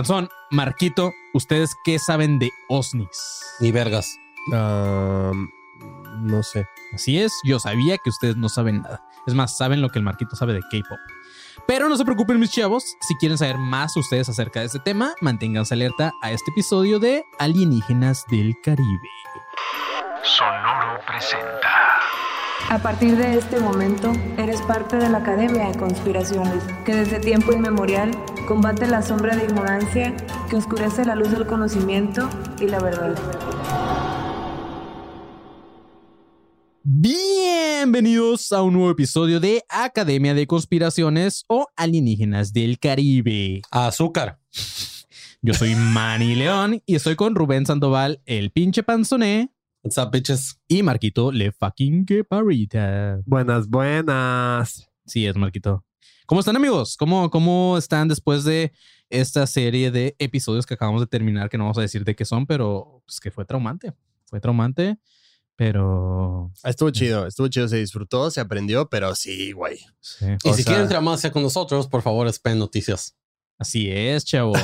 Panzón, Marquito, ¿ustedes qué saben de OSNIs? Ni vergas. No sé. Así es, yo sabía que ustedes no saben nada. Es más, saben lo que el Marquito sabe de K-pop. Pero no se preocupen, mis chavos. Si quieren saber más ustedes acerca de este tema, manténganse alerta a este episodio de Alienígenas del Caribe. Sonoro presenta. A partir de este momento, eres parte de la Academia de Conspiraciones, que desde tiempo inmemorial combate la sombra de ignorancia que oscurece la luz del conocimiento y la verdad. Bienvenidos a un nuevo episodio de Academia de Conspiraciones o Alienígenas del Caribe. Azúcar. Yo soy Manny León y estoy con Rubén Sandoval, el pinche panzoné, What's up, bitches? y Marquito Le fucking que parita. Buenas, buenas. Sí, es Marquito. ¿Cómo están, amigos? ¿Cómo, ¿Cómo están después de esta serie de episodios que acabamos de terminar? Que no vamos a decir de qué son, pero pues que fue traumante. Fue traumante, pero. Estuvo chido, estuvo chido, se disfrutó, se aprendió, pero sí, güey. sí. Y O si sea- quieren tramarse con nosotros, por favor, esperen noticias. Así es, chavos.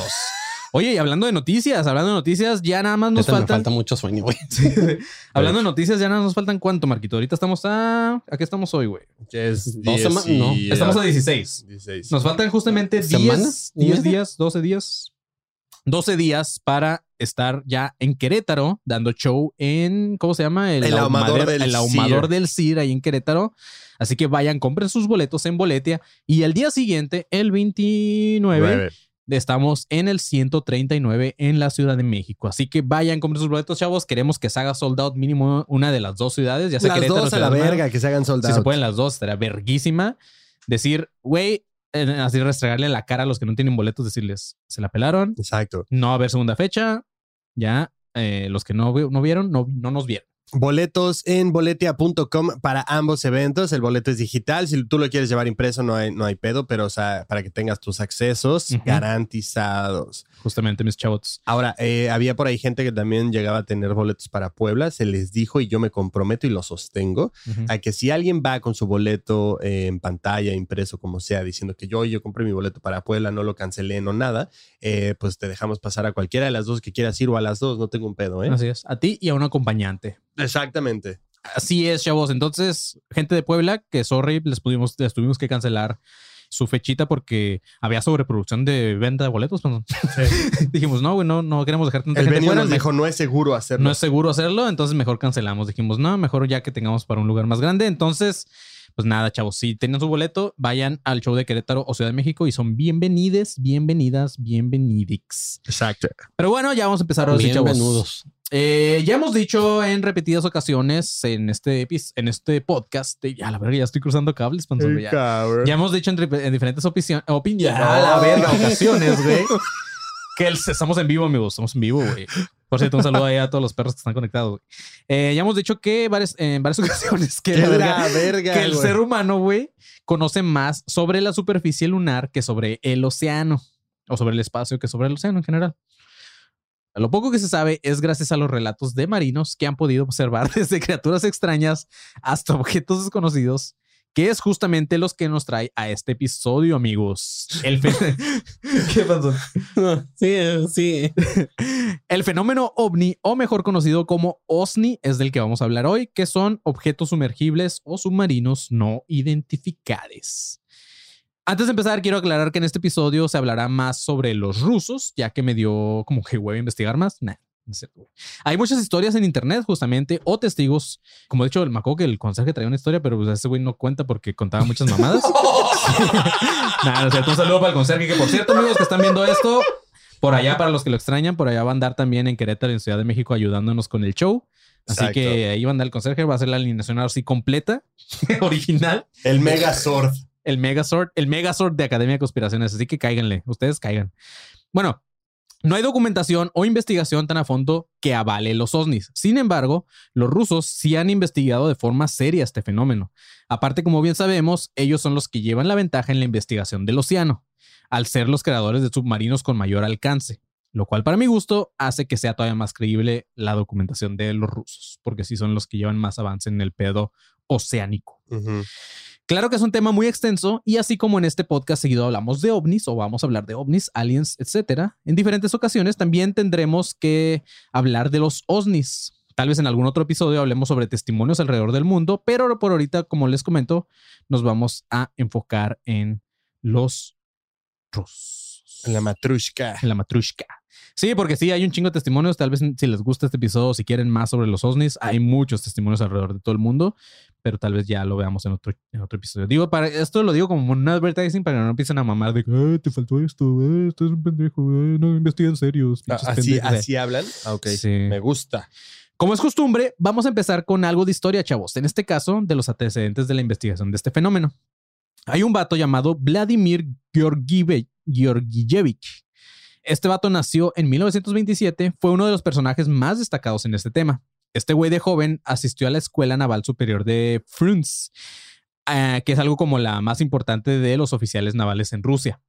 Oye, y hablando de noticias, hablando de noticias, ya nada más nos Neta, me faltan. falta mucho sueño, güey. hablando de noticias, ya nada más nos faltan cuánto, Marquito. Ahorita estamos a. ¿A qué estamos hoy, güey? Es Dos 10 sema- y- no, Estamos a 16. 16. Nos faltan justamente 10, ¿Semanas? 10 ¿Y días, 12 días. 12 días para estar ya en Querétaro dando show en, ¿cómo se llama? El ahumador ahumadero- del El ahumador CIR. del CIR ahí en Querétaro. Así que vayan, compren sus boletos en Boletia. Y el día siguiente, el 29, Nueve. Estamos en el 139 en la Ciudad de México. Así que vayan, compren sus boletos, chavos. Queremos que se haga sold out mínimo una de las dos ciudades, ya sea Las dos a la verga, que se hagan Si soldados. se pueden las dos, estaría verguísima. Decir, güey, eh, así restregarle la cara a los que no tienen boletos, decirles, se la pelaron, Exacto. no va a haber segunda fecha, ya, eh, los que no, no vieron, no, no nos vieron. Boletos en boletia.com para ambos eventos. El boleto es digital. Si tú lo quieres llevar impreso, no hay, no hay pedo, pero o sea, para que tengas tus accesos garantizados. Justamente, mis chavos. Ahora, eh, había por ahí gente que también llegaba a tener boletos para Puebla. Se les dijo y yo me comprometo y lo sostengo a que si alguien va con su boleto eh, en pantalla, impreso, como sea, diciendo que yo, yo compré mi boleto para Puebla, no lo cancelé, no nada, eh, pues te dejamos pasar a cualquiera de las dos que quieras ir o a las dos, no tengo un pedo, ¿eh? Así es, a ti y a un acompañante. Exactamente. Así es, chavos. Entonces, gente de Puebla, que sorry, les, pudimos, les tuvimos que cancelar su fechita porque había sobreproducción de venta de boletos. Dijimos, no, güey, no, no queremos dejar tanta El gente fuera. nos dijo, no es seguro hacerlo. no es seguro hacerlo, entonces mejor cancelamos. Dijimos, no, mejor ya que tengamos para un lugar más grande. Entonces, pues nada, chavos, si tienen su boleto, vayan al show de Querétaro o Ciudad de México y son bienvenides, bienvenidas, bienvenidix. Exacto. Pero bueno, ya vamos a empezar ahora sí, chavos. Bienvenidos. Eh, ya hemos dicho en repetidas ocasiones en este, en este podcast, de- ya la verga, ya estoy cruzando cables, panzón, ya. Ya hemos dicho en, re- en diferentes opiniones, a la verga, ocasiones, güey. Que el- estamos en vivo, amigos. Estamos en vivo, güey. Por cierto, un saludo ahí a todos los perros que están conectados, güey. Eh, ya hemos dicho que varias, en varias ocasiones que, Que la la verga- verga, que el güey. ser humano, güey, conoce más sobre la superficie lunar que sobre el océano. O sobre el espacio que sobre el océano en general. Lo poco que se sabe es gracias a los relatos de marinos que han podido observar desde criaturas extrañas hasta objetos desconocidos, que es justamente los que nos trae a este episodio, amigos. El, ¿Qué pasó? Sí, sí. El fenómeno ovni, o mejor conocido como OSNI, es del que vamos a hablar hoy, que son objetos sumergibles o submarinos no identificados. Antes de empezar, quiero aclarar que en este episodio se hablará más sobre los rusos, ya que me dio como que huevo investigar más. Nah, no es cierto, güey. Hay muchas historias en internet, justamente, o testigos. Como de hecho, me acuerdo que el conserje traía una historia, pero pues, ese güey no cuenta porque contaba muchas mamadas. Nada, no es cierto. Un saludo para el conserje, que por cierto, amigos que están viendo esto, por allá, para los que lo extrañan, por allá va a andar también en Querétaro, en Ciudad de México, ayudándonos con el show. Así Exacto. que ahí va a andar el conserje, va a hacer la alineación así completa, original. El Megazord. El Megazord, el Megazord de Academia de Conspiraciones. Así que cáiganle, ustedes caigan. Bueno, no hay documentación o investigación tan a fondo que avale los ovnis. Sin embargo, los rusos sí han investigado de forma seria este fenómeno. Aparte, como bien sabemos, ellos son los que llevan la ventaja en la investigación del océano, al ser los creadores de submarinos con mayor alcance, lo cual para mi gusto hace que sea todavía más creíble la documentación de los rusos, porque sí son los que llevan más avance en el pedo oceánico. Claro que es un tema muy extenso y así como en este podcast seguido hablamos de ovnis o vamos a hablar de ovnis, aliens, etcétera, en diferentes ocasiones también tendremos que hablar de los OSNIs. Tal vez en algún otro episodio hablemos sobre testimonios alrededor del mundo, pero por ahorita, como les comento, nos vamos a enfocar en los rusos. En la matrushka. En la matrushka. Sí, porque sí, hay un chingo de testimonios. Tal vez si les gusta este episodio, si quieren más sobre los OSNIs, hay muchos testimonios alrededor de todo el mundo, pero tal vez ya lo veamos en otro, en otro episodio. Digo, para esto lo digo como un advertising para que no empiecen a mamar de que "Ay, te faltó esto, eh, estás un pendejo, eh, no investiguen serios. Ah, Así, pendejos". así hablan. Ah, ok. Sí. Me gusta. Como es costumbre, vamos a empezar con algo de historia, chavos. En este caso, de los antecedentes de la investigación de este fenómeno. Hay un vato llamado Vladimir Georgieve- Georgiyevich. Este vato nació en 1927, fue uno de los personajes más destacados en este tema. Este güey de joven asistió a la Escuela Naval Superior de Frunz, eh, que es algo como la más importante de los oficiales navales en Rusia.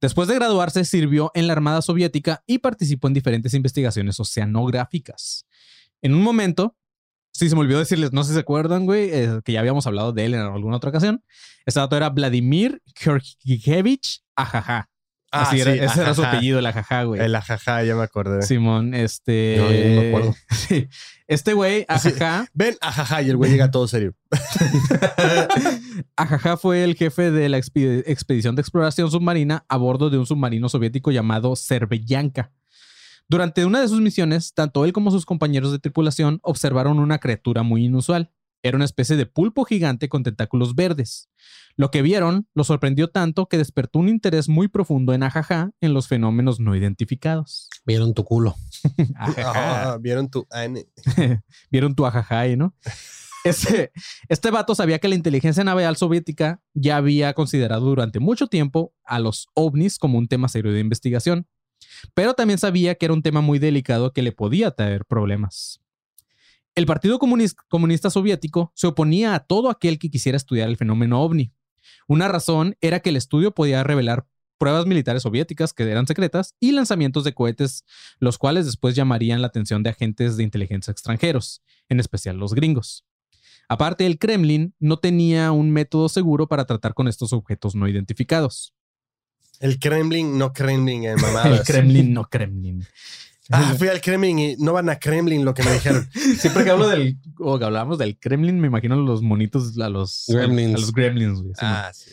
Después de graduarse, sirvió en la Armada Soviética y participó en diferentes investigaciones oceanográficas. En un momento, sí se me olvidó decirles, no sé si se acuerdan, güey, eh, que ya habíamos hablado de él en alguna otra ocasión. Este dato era Vladimir Georgievich Ajaja. Ah, Así era, sí, ese era su apellido, el Ajaja, güey. El ajaja, ya me acordé. Simón, este. No, yo no me acuerdo. Sí. Este güey, Ajaja, Ven, ajaja, y el güey llega todo serio. Ajaja fue el jefe de la expedición de exploración submarina a bordo de un submarino soviético llamado Cervellanka. Durante una de sus misiones, tanto él como sus compañeros de tripulación observaron una criatura muy inusual. Era una especie de pulpo gigante con tentáculos verdes. Lo que vieron lo sorprendió tanto que despertó un interés muy profundo en Ajaja en los fenómenos no identificados. Vieron tu culo. Ajaja. Ah, ¿Vieron tu? Vieron tu ajaja ahí, ¿no? Este, este vato sabía que la inteligencia naval soviética ya había considerado durante mucho tiempo a los ovnis como un tema serio de investigación, pero también sabía que era un tema muy delicado que le podía traer problemas. El Partido Comunis- Comunista Soviético se oponía a todo aquel que quisiera estudiar el fenómeno ovni. Una razón era que el estudio podía revelar pruebas militares soviéticas que eran secretas y lanzamientos de cohetes, los cuales después llamarían la atención de agentes de inteligencia extranjeros, en especial los gringos. Aparte, el Kremlin no tenía un método seguro para tratar con estos objetos no identificados. El Kremlin, no Kremlin, eh, mamadas. El Kremlin, no Kremlin. Ah, fui al Kremlin y no van a Kremlin lo que me dijeron. Siempre que hablo del, o que hablamos del Kremlin, me imagino los monitos, a los Gremlins. A los gremlins, güey. Sí, ah, sí.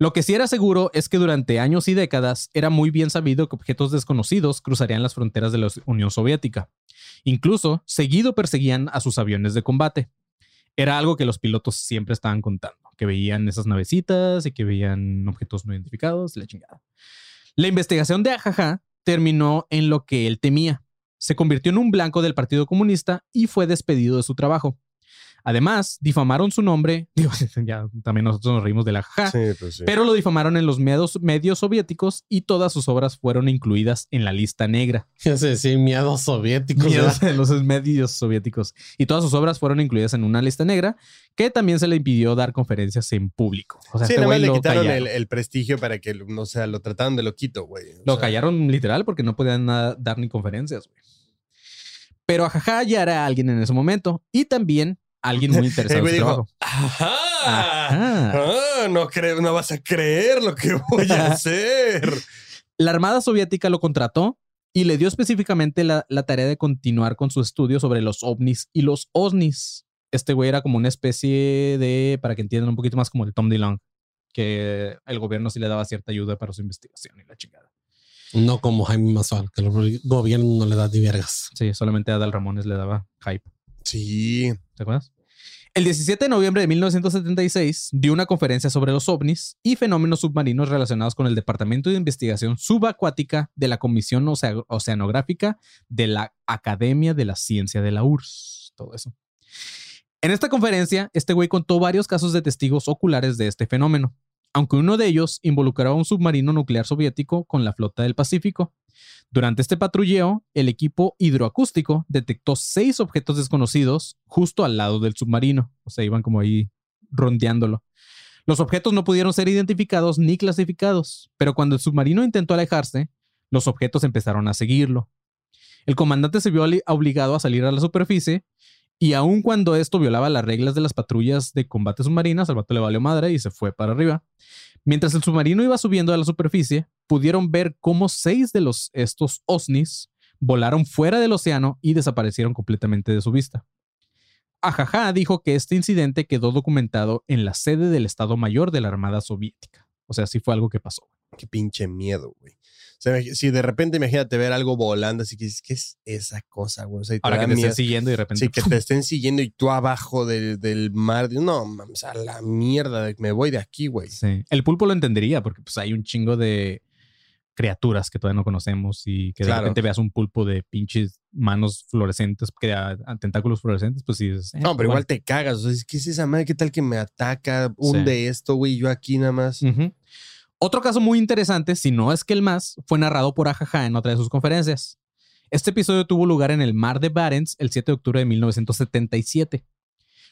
Lo que sí era seguro es que durante años y décadas era muy bien sabido que objetos desconocidos cruzarían las fronteras de la Unión Soviética. Incluso, seguido perseguían a sus aviones de combate. Era algo que los pilotos siempre estaban contando, que veían esas navecitas y que veían objetos no identificados, la chingada. La investigación de Ajaja terminó en lo que él temía. Se convirtió en un blanco del Partido Comunista y fue despedido de su trabajo. Además, difamaron su nombre. Digo, ya también nosotros nos reímos de la jaja. Sí, pues sí. Pero lo difamaron en los medios, medios soviéticos y todas sus obras fueron incluidas en la lista negra. Ya sé decir miedos soviéticos. Miedos los medios soviéticos. Y todas sus obras fueron incluidas en una lista negra que también se le impidió dar conferencias en público. O sea, Sí, este nada más güey le quitaron el, el prestigio para que, no sea, lo trataron de loquito, güey. Lo sea, callaron literal porque no podían nada- dar ni conferencias, güey. Pero Ajaja ya era alguien en ese momento y también alguien muy interesado en dijo, ajá, Ajá. ah, no, creo, no vas a creer lo que voy a hacer. La Armada Soviética lo contrató y le dio específicamente la, la tarea de continuar con su estudio sobre los ovnis y los osnis. Este güey era como una especie de, para que entiendan un poquito más, como el Tom DeLonge, que el gobierno sí le daba cierta ayuda para su investigación y la chingada. No como Jaime Mazual, que el gobierno no le da ni vergas. Sí, solamente a Adal Ramones le daba hype. Sí. ¿Te acuerdas? El 17 de noviembre de 1976 dio una conferencia sobre los ovnis y fenómenos submarinos relacionados con el Departamento de Investigación Subacuática de la Comisión Ocea- Oceanográfica de la Academia de la Ciencia de la URSS. Todo eso. En esta conferencia, este güey contó varios casos de testigos oculares de este fenómeno, aunque uno de ellos involucraba a un submarino nuclear soviético con la flota del Pacífico. Durante este patrulleo, el equipo hidroacústico detectó seis objetos desconocidos justo al lado del submarino. O sea, iban como ahí rondeándolo. Los objetos no pudieron ser identificados ni clasificados, pero cuando el submarino intentó alejarse, los objetos empezaron a seguirlo. El comandante se vio obligado a salir a la superficie Y aun cuando esto violaba las reglas de las patrullas de combate submarinas, al vato le valió madre y se fue para arriba. Mientras el submarino iba subiendo a la superficie, pudieron ver cómo seis de los estos OSNIs volaron fuera del océano y desaparecieron completamente de su vista. Ajaja dijo que este incidente quedó documentado en la sede del Estado Mayor de la Armada Soviética. O sea, sí fue algo que pasó. Qué pinche miedo, güey. O sea, si de repente imagínate ver algo volando, así que dices, ¿qué es esa cosa, güey? O sea, Ahora que te miedo. estén siguiendo y de repente. Sí, que te estén siguiendo y tú abajo del, del mar. No, mames, a la mierda, me voy de aquí, güey. Sí. El pulpo lo entendería porque pues hay un chingo de criaturas que todavía no conocemos y que de repente veas un pulpo de pinches manos fluorescentes, que a, a tentáculos fluorescentes, pues sí. dices, eh, No, pero igual te cagas. O sea, ¿qué es esa madre? ¿Qué tal que me ataca? Hunde esto, güey. Yo aquí nada más. Ujú. Otro caso muy interesante, si no es que el más, fue narrado por Ajaja en otra de sus conferencias. Este episodio tuvo lugar en el mar de Barents el 7 de octubre de 1977,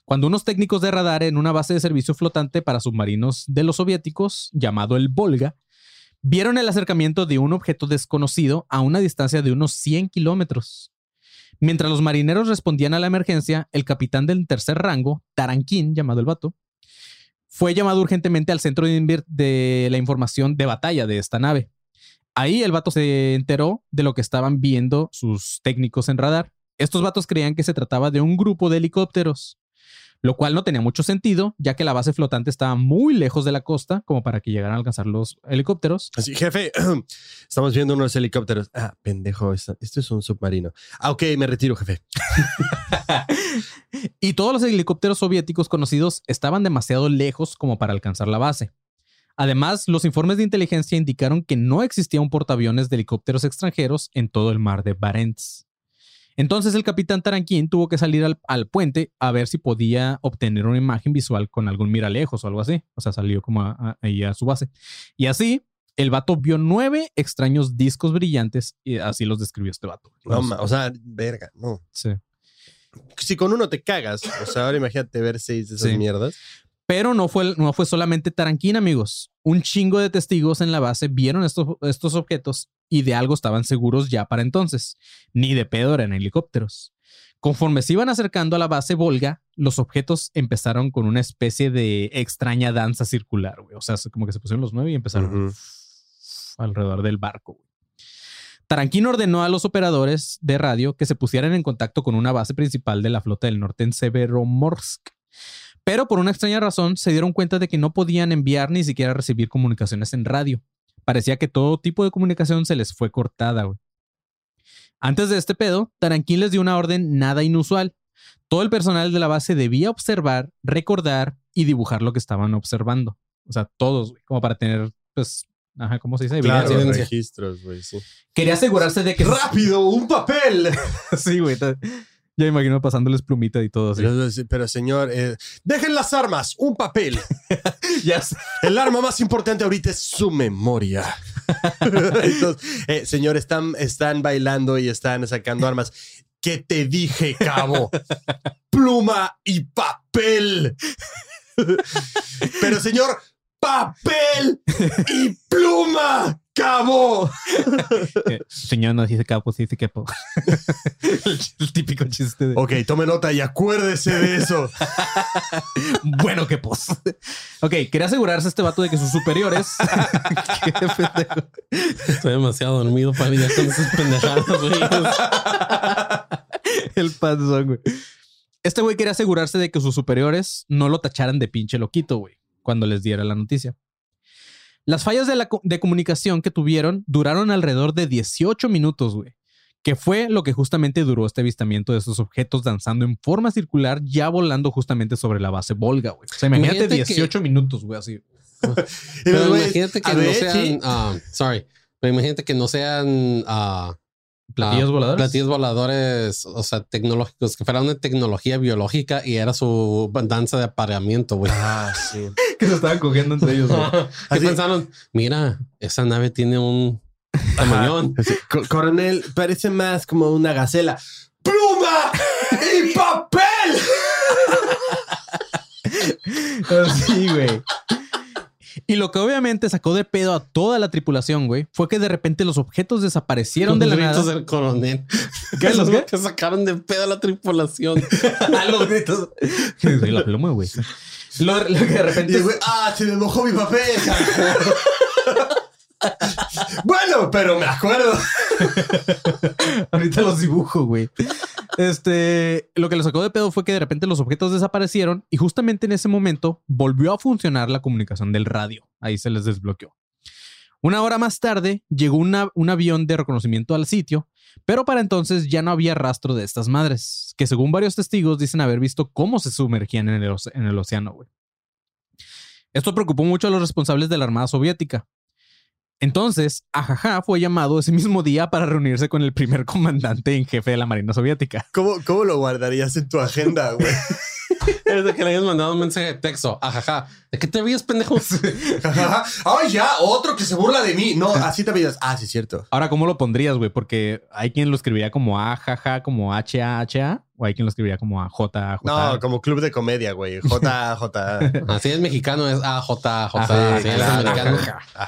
cuando unos técnicos de radar en una base de servicio flotante para submarinos de los soviéticos, llamado el Volga, vieron el acercamiento de un objeto desconocido a una distancia de unos 100 kilómetros. Mientras los marineros respondían a la emergencia, el capitán del tercer rango, Taranquín, llamado el vato, fue llamado urgentemente al centro de, de la información de batalla de esta nave. Ahí el vato se enteró de lo que estaban viendo sus técnicos en radar. Estos vatos creían que se trataba de un grupo de helicópteros, lo cual no tenía mucho sentido, ya que la base flotante estaba muy lejos de la costa como para que llegaran a alcanzar los helicópteros. Así, jefe, estamos viendo unos helicópteros. Ah, pendejo, esto, esto es un submarino. Ah, ok, me retiro, jefe. y todos los helicópteros soviéticos conocidos estaban demasiado lejos como para alcanzar la base. Además, los informes de inteligencia indicaron que no existía un portaaviones de helicópteros extranjeros en todo el mar de Barents. Entonces el capitán Taranquín tuvo que salir al, al puente a ver si podía obtener una imagen visual con algún miralejos o algo así. O sea, salió como a- a- ahí a su base. Y así, el vato vio nueve extraños discos brillantes y así los describió este vato. No, ma- o sea, verga, no. Sí. Si con uno te cagas, o sea, ahora imagínate ver seis de esas Sí. mierdas. Pero no fue, no fue solamente Taranquín, amigos. Un chingo de testigos en la base vieron estos, estos objetos y de algo estaban seguros ya para entonces. Ni de pedo eran helicópteros. Conforme se iban acercando a la base Volga, los objetos empezaron con una especie de extraña danza circular, güey. O sea, como que se pusieron los nueve y empezaron alrededor del barco. güey. Taranquín ordenó a los operadores de radio que se pusieran en contacto con una base principal de la flota del norte en Severomorsk. Pero por una extraña razón se dieron cuenta de que no podían enviar ni siquiera recibir comunicaciones en radio. Parecía que todo tipo de comunicación se les fue cortada, güey. Antes de este pedo, Taranquín les dio una orden nada inusual. Todo el personal de la base debía observar, recordar y dibujar lo que estaban observando. O sea, todos, güey, como para tener, pues, ajá, ¿cómo se dice? Claro, registros, güey, sí. Quería asegurarse de que... ¡Rápido! ¡Un papel! sí, güey. Ya me imagino pasándoles plumita y todo así. Pero, pero, señor, eh, dejen las armas, un papel. El arma más importante ahorita es su memoria. Entonces, eh, señor, están, están bailando y están sacando armas. ¿Qué te dije, cabo? Pluma y papel. Pero, señor, papel y pluma, cabo. Eh, Señor, no dice capo, sí dice capo. el, el típico chiste de... Ok, tome nota y acuérdese de eso. Bueno, que pos. ok, quería asegurarse este vato de que sus superiores. Qué pendejo. Estoy demasiado dormido para lidiar con esas pendejadas, güey. El panzón, güey. Este güey quería asegurarse de que sus superiores no lo tacharan de pinche loquito, güey, cuando les diera la noticia. Las fallas de, la de comunicación que tuvieron duraron alrededor de 18 minutos, güey. Que fue lo que justamente duró este avistamiento de esos objetos danzando en forma circular, ya volando justamente sobre la base Volga, güey. O sea, imagínate, Imagínate que- 18 minutos, güey, así. Pero imagínate que no sean, ah, sorry, pero imagínate que no sean ah, ¿Platillos ah, voladores? platillos voladores, o sea, tecnológicos, que fuera una tecnología biológica y era su danza de apareamiento, güey. Ah, sí. que se estaban cogiendo entre ellos, güey. ¿Qué Así- pensaron? Mira, esa nave tiene un tamañón. Así, "Co- Coronel, parece más como una gacela. ¡Pluma y papel! Sí, güey. Y lo que obviamente sacó de pedo a toda la tripulación, güey, fue que de repente los objetos desaparecieron de la Los gritos nada. del coronel. ¿Qué? ¿Los qué? que sacaron de pedo a la tripulación. A los gritos. Soy la pluma, güey. Lo, lo que de repente. Y güey, ah, se me mojó mi papel. Bueno, pero me acuerdo. Ahorita los dibujo, güey. Este, lo que lo sacó de pedo fue que de repente los objetos desaparecieron y justamente en ese momento volvió a funcionar la comunicación del radio. Ahí se les desbloqueó. Una hora más tarde llegó un avión de reconocimiento al sitio, pero para entonces ya no había rastro de estas madres, que según varios testigos dicen haber visto cómo se sumergían en el, en el océano, güey. Esto preocupó mucho a los responsables de la Armada Soviética, entonces, Ajaja fue llamado ese mismo día para reunirse con el primer comandante en jefe de la Marina Soviética. ¿Cómo, ¿Cómo lo guardarías en tu agenda, güey? Es de que le hayas mandado un mensaje de texto. Ajaja. ¿De qué te ríes, pendejo? ¡Ay, ya! Otro que se burla de mí. No, así te miras. Ah, sí, es cierto. Ahora, ¿cómo lo pondrías, güey? Porque hay quien lo escribiría como Ajaja, como H-A-H-A, o hay quien lo escribiría como a J No, como club de comedia, güey. J, J. Así es mexicano, es AJ, Ajá, J. Así es americano.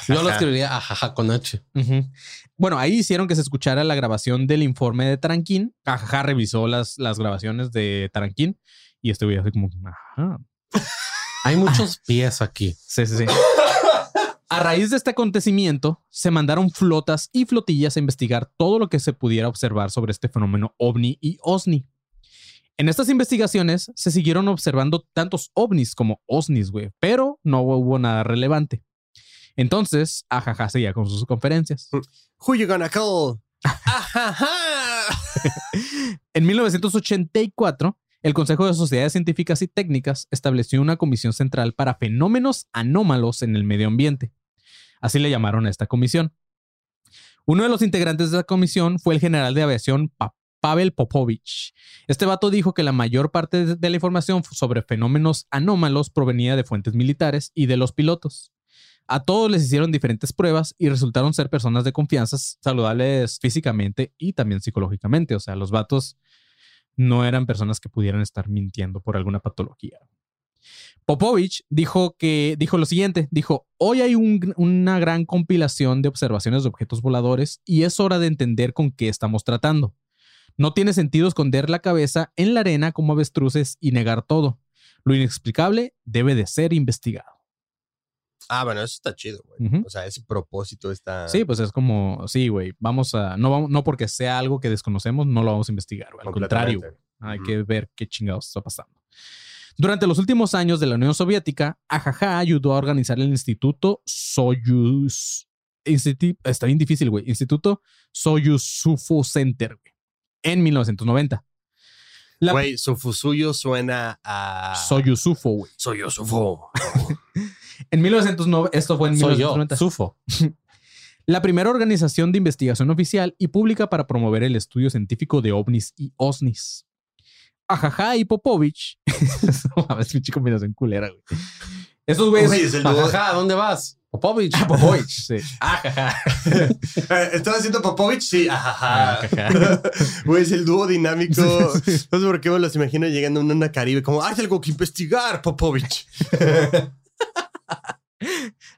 Yo lo escribiría ajaja con H. Bueno, ahí hicieron que se escuchara la grabación del informe de Taranquín. Ajaja revisó las, las grabaciones de Taranquín y este güey así como, ajá. Hay muchos pies aquí. Sí, sí, sí. A raíz de este acontecimiento, se mandaron flotas y flotillas a investigar todo lo que se pudiera observar sobre este fenómeno ovni y osni. En estas investigaciones se siguieron observando tantos ovnis como osnis, güey, pero no hubo nada relevante. Entonces, ajaja seguía con sus conferencias. Who you gonna call? En 1984, el Consejo de Sociedades Científicas y Técnicas estableció una comisión central para fenómenos anómalos en el medio ambiente. Así le llamaron a esta comisión. Uno de los integrantes de la comisión fue el general de aviación Pavel Popovich. Este vato dijo que la mayor parte de- la información sobre fenómenos anómalos provenía de fuentes militares y de los pilotos. A todos les hicieron diferentes pruebas y resultaron ser personas de confianza, saludables físicamente y también psicológicamente. O sea, los vatos no eran personas que pudieran estar mintiendo por alguna patología. Popovich dijo que dijo lo siguiente, dijo, "Hoy hay un- una gran compilación de observaciones de objetos voladores y es hora de entender con qué estamos tratando. No tiene sentido esconder la cabeza en la arena como avestruces y negar todo. Lo inexplicable debe de ser investigado." Ah, bueno, eso está chido, güey. O sea, ese propósito está. Sí, pues es como, sí, güey, vamos a, no, vamos- no porque sea algo que desconocemos, no lo vamos a investigar, güey. Al contrario, güey. Hay que ver qué chingados está pasando. Durante los últimos años de la Unión Soviética, Ajaja ayudó a organizar el Instituto Soyuz. Institu- está bien difícil, güey. Instituto Soyuzufo Center, güey. En 1990. La Güey, su fusuyo suena a. Soyuzufo, güey. Soy yo, sufo. En 1990, esto fue en Soy yo, 1990. Sufo. la primera organización de investigación oficial y pública para promover el estudio científico de ovnis y osnis. Ajaja y Popovich. no mames, pinche combinación culera, güey. Estos güeyes. Güey, es el dúo- Ajaja, ¿dónde vas? Popovich. Popovich, sí. Ajaja. Eh, ¿Estás haciendo Popovich? Sí, ajaja. Ajaja. Güey, es el dúo dinámico. No sé por qué me los imagino llegando a una Caribe como, hay algo que investigar, Popovich.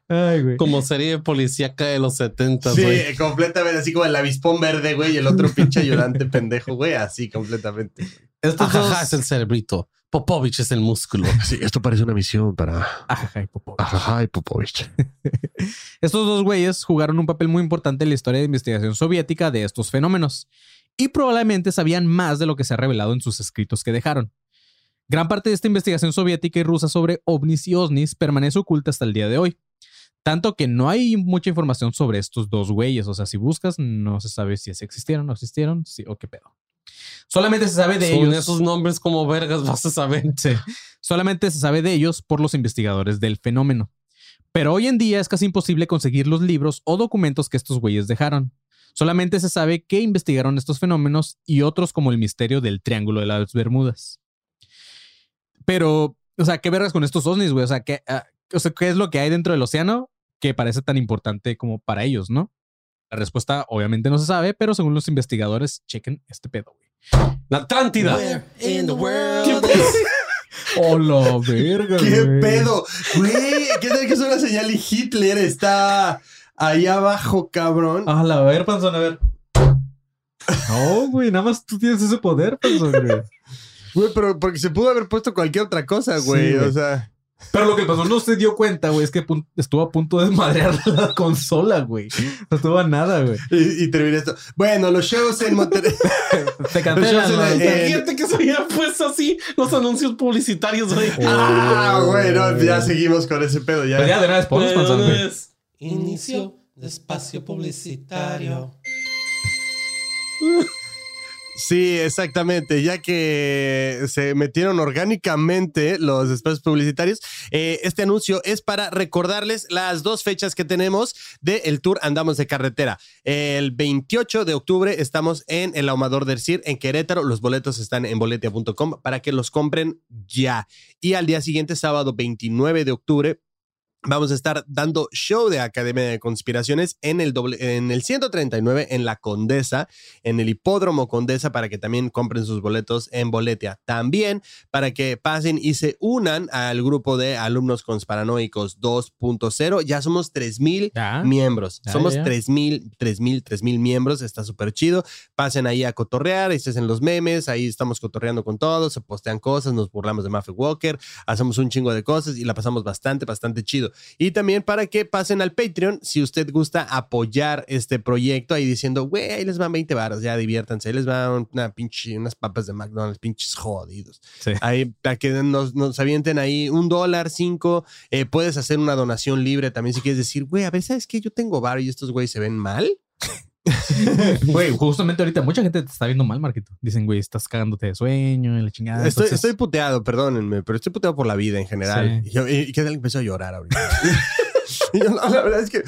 Ay, güey. Como serie policíaca de los 70, Sí, güey. completamente así como el avispón verde, güey, y el otro pinche ayudante pendejo, güey, así completamente. Estos Ajaja dos. es el cerebrito. Popovich es el músculo. Sí, esto parece una misión para Ajaja y Popovich. ajaja y Popovich. Estos dos güeyes jugaron un papel muy importante en la historia de investigación soviética de estos fenómenos y probablemente sabían más de lo que se ha revelado en sus escritos que dejaron. Gran parte de esta investigación soviética y rusa sobre ovnis y osnis permanece oculta hasta el día de hoy. Tanto que no hay mucha información sobre estos dos güeyes. O sea, si buscas, no se sabe si existieron o no existieron, sí, o qué pedo. Solamente se sabe de Son ellos. esos nombres como vergas, vas a saber. Sí. Solamente se sabe de ellos por los investigadores del fenómeno. Pero hoy en día es casi imposible conseguir los libros o documentos que estos güeyes dejaron. Solamente se sabe que investigaron estos fenómenos y otros como el misterio del Triángulo de las Bermudas. Pero, o sea, ¿qué vergas con estos ovnis, güey? O sea, ¿qué, ah, o sea, ¿qué es lo que hay dentro del océano que parece tan importante como para ellos, no? La respuesta obviamente no se sabe, pero según los investigadores, chequen este pedo, güey. La Atlántida. in the world is Oh, la verga, ¿Qué güey. pedo? Güey, ¿qué tal que es una señal y Hitler está ahí abajo, cabrón? A la ver, panzón, a ver. No, güey, nada más tú tienes ese poder, panzón, güey. Güey, pero porque se pudo haber puesto cualquier otra cosa, güey. Sí, güey. o sea, Pero lo que pasó no se dio cuenta, güey, es que estuvo a punto de desmadrear la consola, güey. No estuvo a nada, güey. y, y termina esto. Bueno, los shows en Monterrey. Te cancelan. ¿no? Fíjate que se había puesto así los anuncios publicitarios, güey. ah, güey, no, ya seguimos con ese pedo. Ya. Ya de una vez panzón, güey. Inicio de espacio publicitario. Sí, exactamente. Ya que se metieron orgánicamente los espacios publicitarios, eh, este anuncio es para recordarles las dos fechas que tenemos del tour Andamos de Carretera. El 28 de octubre estamos en el Ahumador del CIR en Querétaro. Los boletos están en boletia.com para que los compren ya. Y al día siguiente, sábado 29 de octubre, Vamos a estar dando show de Academia de Conspiraciones en el, doble, en el 139 en la Condesa, en el Hipódromo Condesa, para que también compren sus boletos en Boletia. También para que pasen y se unan al grupo de alumnos consparanoicos 2.0. Ya somos 3000 Ya. miembros. Ya, Somos ya. 3000, 3000, 3000 miembros. Está súper chido. Pasen ahí a cotorrear, ahí se hacen los memes, ahí estamos cotorreando con todos, se postean cosas, nos burlamos de Maffe Walker, hacemos un chingo de cosas y la pasamos bastante, bastante chido. Y también para que pasen al Patreon, si usted gusta apoyar este proyecto, ahí diciendo, güey, ahí les van 20 baros, ya diviértanse, ahí les van una pinche, unas papas de McDonald's, pinches jodidos. Sí. Ahí, para que nos, nos avienten ahí un dólar, cinco, eh, puedes hacer una donación libre también si quieres decir, güey, a ver, ¿sabes qué? Yo tengo bar y estos güeyes se ven mal. Güey, justamente ahorita mucha gente te está viendo mal, Marquito. Dicen, güey, estás cagándote de sueño y la chingada. estoy, Entonces, estoy puteado, perdónenme, pero estoy puteado por la vida en general. Sí. Y, yo- y, y que tal empezó a llorar ahorita. Y yo, no, la verdad es que,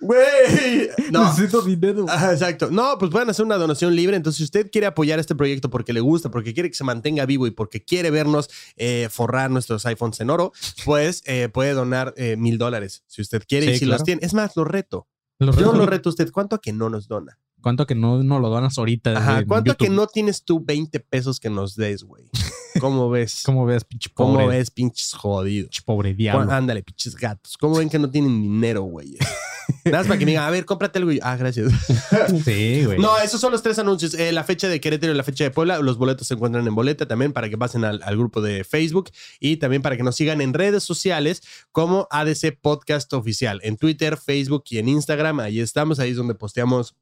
güey, no. necesito dinero. Ajá, exacto. No, pues pueden hacer una donación libre. Entonces, si usted quiere apoyar este proyecto porque le gusta, porque quiere que se mantenga vivo y porque quiere vernos eh, forrar nuestros iPhones en oro, pues eh, puede donar eh, mil dólares si usted quiere Sí, y si claro. los tiene. Es más, lo reto. Lo Yo lo reto a usted. ¿Cuánto a que no nos dona? ¿Cuánto que no, no lo donas ahorita? Ajá. ¿Cuánto a que no tienes tú 20 pesos que nos des, güey? ¿Cómo ves? ¿Cómo ves, pinche ¿Cómo pobre? ves, pinches jodidos? Pinche pobre diablo. Ándale, pinches gatos. ¿Cómo ven que no tienen dinero, güey? Nada más para que me digan, a ver, cómprate algo. Y ah, gracias. Sí, güey. No, esos son los tres anuncios. Eh, la fecha de Querétaro y la fecha de Puebla. Los boletos se encuentran en boleta también para que pasen al, al grupo de Facebook y también para que nos sigan en redes sociales como ADC Podcast Oficial. En Twitter, Facebook y en Instagram. Ahí estamos. Ahí es donde posteamos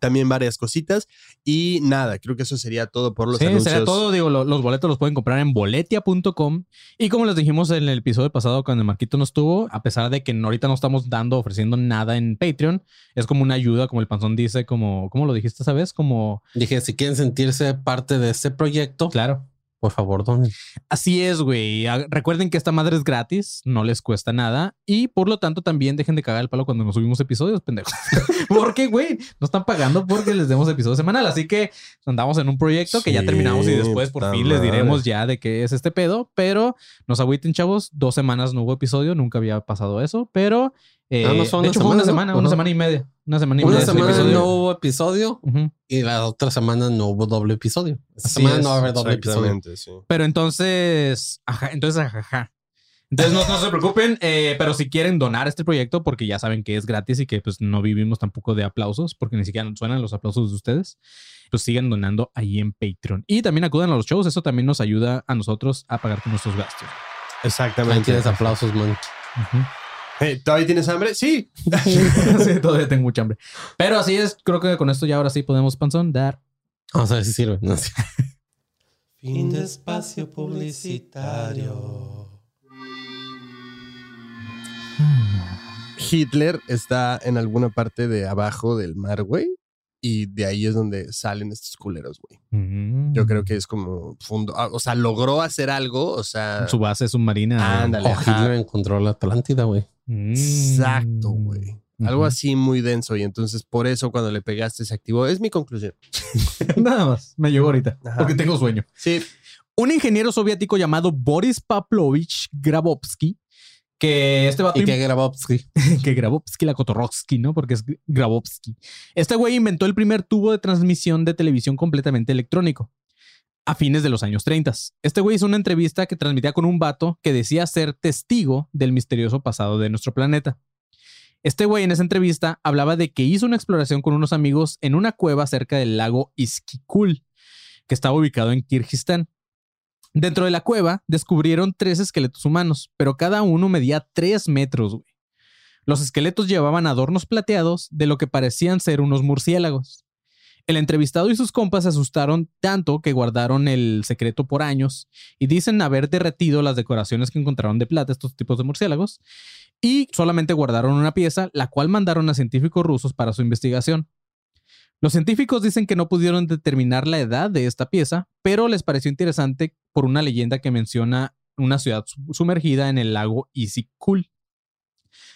también varias cositas. Y nada, creo que eso sería todo por los Sí, anuncios. será todo. Digo, lo- los boletos los pueden comprar en boletia.com. Y como les dijimos en el episodio pasado, cuando el Marquito no estuvo, a pesar de que ahorita no estamos dando, ofreciendo nada en Patreon, es como una ayuda, como el panzón dice, como, ¿cómo lo dijiste esa vez? Como, Dije, si quieren sentirse parte de este proyecto, claro. Por favor, donen. Así es, güey. Ah, Recuerden que esta madre es gratis, no les cuesta nada. Y por lo tanto, también dejen de cagar el palo cuando nos subimos episodios, pendejos. porque, güey, nos están pagando porque les demos episodio semanal. Así que andamos en un proyecto que ya Sí, terminamos y después por fin les madre. diremos ya de qué es este pedo. Pero nos agüiten, chavos. Dos semanas no hubo episodio, nunca había pasado eso. Pero eh, Ah, no, fue de una hecho, fue una semana, ¿no? semana, una semana y media. Una semana y Una media. sin semana episodio. no hubo episodio Ujú. y la otra semana no hubo doble episodio. Esta Así semana es, no va a haber doble episodio. Exactamente, sí. Pero entonces, ajá, entonces, ajá. Entonces no, no se preocupen, eh, pero si quieren donar este proyecto, porque ya saben que es gratis y que pues no vivimos tampoco de aplausos, porque ni siquiera suenan los aplausos de ustedes, pues sigan donando ahí en Patreon. Y también acudan a los shows, eso también nos ayuda a nosotros a pagar con nuestros gastos. Ahí Exactamente. tienes aplausos, man. Ujú. Eh, ¿Todavía tienes hambre? Sí. sí, todavía tengo mucha hambre. Pero así es, creo que con esto ya ahora sí podemos, Panzón, dar. Vamos a ver si sirve. No. Fin de espacio publicitario. Hitler está en alguna parte de abajo del mar, güey. Y de ahí es donde salen estos culeros, güey. Mm. Yo creo que es como fundo. ah, O sea, logró hacer algo. O sea. Su base submarina. Ándale. O. Hitler encontró la Atlántida, güey. Mm. Exacto, güey. Algo Ujú. así muy denso. Y entonces por eso cuando le pegaste se activó. Es mi conclusión. Nada más, me llegó ahorita, Ajá. porque tengo sueño. Sí. un ingeniero soviético llamado Boris Pavlovich Grabovsky, que este vato Y que Grabowski. que Grabovsky, la Kotorovsky, ¿no? Porque es Grabovsky. Este güey inventó el primer tubo de transmisión de televisión completamente electrónico. A fines de los años 30. Este güey hizo una entrevista que transmitía con un vato que decía ser testigo del misterioso pasado de nuestro planeta. Este güey en esa entrevista hablaba de que hizo una exploración con unos amigos en una cueva cerca del lago Iskikul, que estaba ubicado en Kirguistán. Dentro de la cueva descubrieron tres esqueletos humanos, pero cada uno medía tres metros. Los esqueletos llevaban adornos plateados de lo que parecían ser unos murciélagos. El entrevistado y sus compas se asustaron tanto que guardaron el secreto por años y dicen haber derretido las decoraciones que encontraron de plata estos tipos de murciélagos y solamente guardaron una pieza, la cual mandaron a científicos rusos para su investigación. Los científicos dicen que no pudieron determinar la edad de esta pieza, pero les pareció interesante por una leyenda que menciona una ciudad sumergida en el lago Isikul.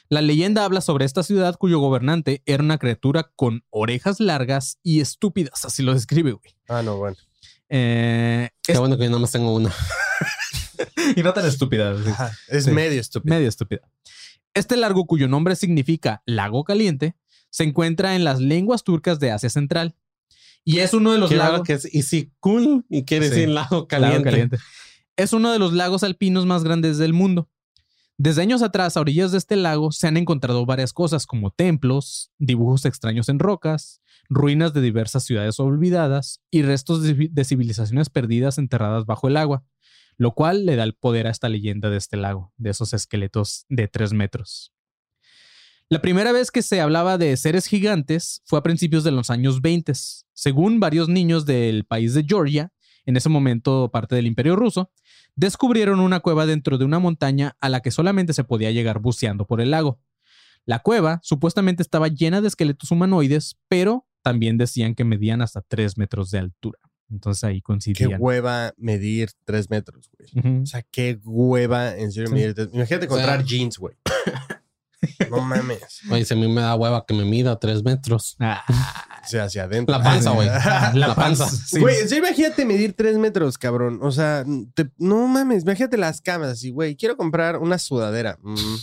La leyenda habla sobre esta ciudad cuyo gobernante era una criatura con orejas largas y estúpidas, así lo describe, güey. Ah, no, bueno. Eh, Qué es- bueno que yo nada más tengo una. y no tan estúpida. Ajá, es Sí. medio estúpida. Este lago, cuyo nombre significa lago caliente, se encuentra en las lenguas turcas de Asia Central. Y es uno de los lagos. que es Isikul y quiere Sí. decir lago caliente. Es uno de los lagos alpinos más grandes del mundo. Desde años atrás, a orillas de este lago se han encontrado varias cosas como templos, dibujos extraños en rocas, ruinas de diversas ciudades olvidadas y restos de, civi- de civilizaciones perdidas enterradas bajo el agua, lo cual le da el poder a esta leyenda de este lago, de esos esqueletos de tres metros. La primera vez que se hablaba de seres gigantes fue a principios de los años 20, según varios niños del país de Georgia, en ese momento parte del imperio ruso, descubrieron una cueva dentro de una montaña a la que solamente se podía llegar buceando por el lago. La cueva supuestamente estaba llena de esqueletos humanoides, pero también decían que medían hasta 3 metros de altura. Entonces ahí Qué coincidían. hueva medir tres metros, güey. O sea, qué hueva en serio Sí. medir tres Imagínate O sea- encontrar jeans, güey. No mames. Oye, si a mí me da hueva que me mida tres metros. Ah, O sea, hacia adentro. La panza, güey. la panza. sí. Güey, serio, imagínate medir tres metros, cabrón. O sea, te- no mames, imagínate las camas así, güey. Quiero comprar una sudadera. Mm.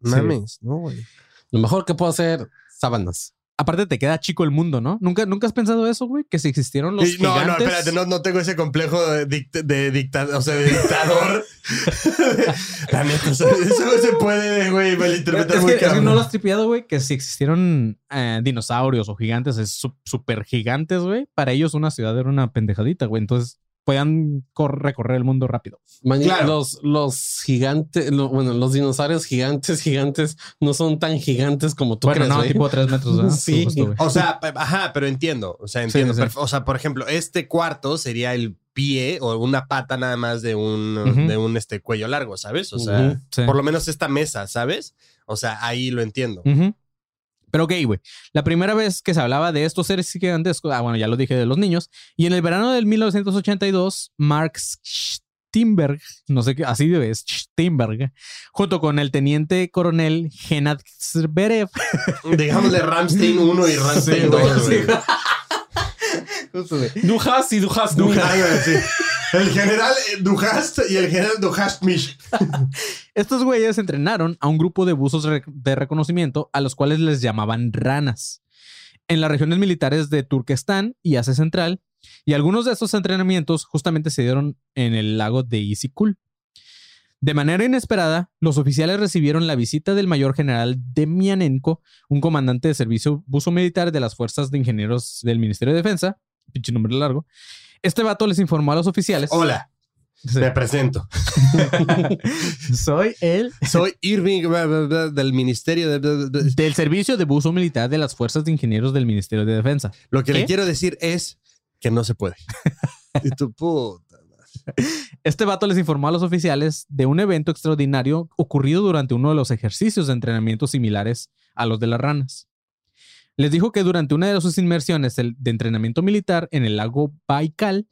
Mames, no, güey. Lo mejor que puedo hacer, sábanas. Aparte te queda chico el mundo, ¿no? ¿Nunca, ¿Nunca has pensado eso, güey? Que si existieron los Y- No, no, espérate, no, no tengo ese complejo de, dict- de dictador, o sea, de dictador. La neta, eso no se puede, güey, malinterpretar Es muy que, es que no lo has tripeado, güey, que si existieron eh, dinosaurios o gigantes, es súper gigantes, güey. Para ellos una ciudad era una pendejadita, güey. Entonces puedan cor- recorrer el mundo rápido. Claro. Los, los gigantes, lo- bueno, los dinosaurios gigantes, gigantes, no son tan gigantes como tú bueno, crees, no, tipo tres metros, ¿verdad? Sí. Justo. O sea, ajá, pero entiendo. O sea, entiendo. sí. O sea, por ejemplo, este cuarto sería el pie o una pata nada más de un, de un este, cuello largo, ¿sabes? O sea. Sí. por lo menos esta mesa, ¿sabes? O sea, ahí lo entiendo. Pero ok, güey. La primera vez que se hablaba de estos seres gigantes, ah, bueno, ya lo dije de los niños, y en el verano del 1982, Mark Steinberg, no sé qué, así es, Steinberg, junto con el teniente coronel Genad Zverev, Digámosle Ramstein 1 y Ramstein Sí, güey, 2, sí. güey. Justo, güey. Dujas y Dujas. Dujas. El general Duhast y el general Duhastmish. Estos güeyes entrenaron a un grupo de buzos de reconocimiento a los cuales les llamaban ranas en las regiones militares de Turquestán y Asia Central, y algunos de estos entrenamientos justamente se dieron en el lago de Isikul. De manera inesperada, los oficiales recibieron la visita del mayor general Demianenko, un comandante de servicio buzo militar de las fuerzas de ingenieros del Ministerio de Defensa, pinche nombre largo. Este vato les informó a los oficiales. Hola, Sí. me presento. Soy el Soy Irving bla, bla, bla, del Ministerio de... del servicio de buzo militar de las fuerzas de ingenieros del Ministerio de Defensa. Lo que ¿Qué? le quiero decir es que no se puede. Y tu puta. Este vato les informó a los oficiales de un evento extraordinario ocurrido durante uno de los ejercicios de entrenamiento similares a los de las ranas. Les dijo que durante una de sus inmersiones de entrenamiento militar en el lago Baikal,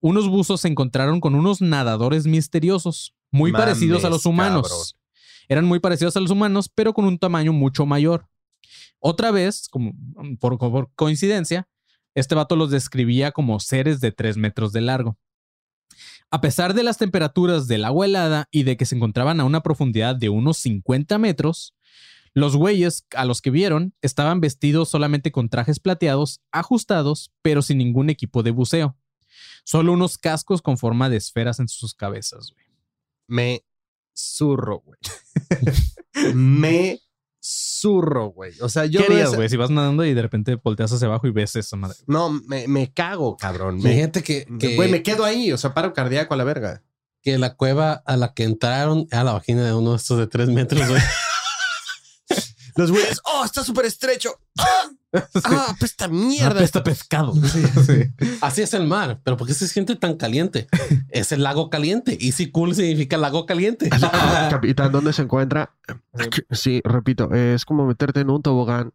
unos buzos se encontraron con unos nadadores misteriosos, muy Mames, parecidos a los humanos. cabrón. Eran muy parecidos a los humanos, pero con un tamaño mucho mayor. Otra vez, como por, por coincidencia, este vato los describía como seres de 3 metros de largo. A pesar de las temperaturas del agua helada y de que se encontraban a una profundidad de unos 50 metros, los güeyes a los que vieron estaban vestidos solamente con trajes plateados, ajustados, pero sin ningún equipo de buceo. Solo unos cascos con forma de esferas en sus cabezas, güey. Me zurro, güey. me zurro, güey. O sea, yo ¿Qué harías, güey? Si vas nadando y de repente volteas hacia abajo y ves esa madre. No, me, me cago, cabrón. Me, Fíjate que, que, güey, me quedo ahí. O sea, paro cardíaco a la verga. que la cueva a la que entraron era la vagina de uno de estos de tres metros, güey. Los güeyes, oh, está súper estrecho. Ah, ah, apesta mierda. Apesta pescado. Sí, sí. Así es el mar, pero ¿por qué se siente tan caliente? Es el lago caliente. Easy Cool significa lago caliente. Capitán, ¿dónde se encuentra? Sí, repito, es como meterte en un tobogán,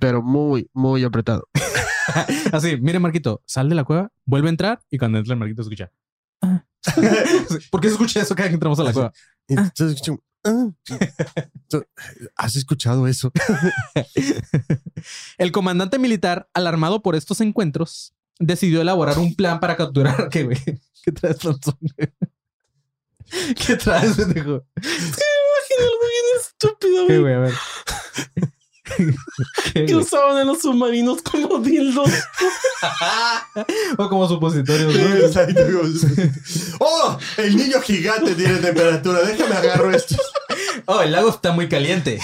pero muy, muy apretado. Así, mire, Marquito, sal de la cueva, vuelve a entrar y cuando entra el Marquito escucha. "Ah". ¿Por qué se escucha eso cada vez que entramos a la cueva? Ah. ¿Has escuchado eso? El comandante militar, alarmado por estos encuentros, decidió elaborar un plan para capturar. ¿Qué, güey? ¿Qué traes, Sansón? ¿Qué traes, pendejo? Estúpido, ¿Qué, güey. güey? A ver. ¿Qué, Que usaban en los submarinos como dildos. O como supositorios. ¡Oh! El niño gigante tiene temperatura. Déjame agarro esto. Oh, el lago está muy caliente.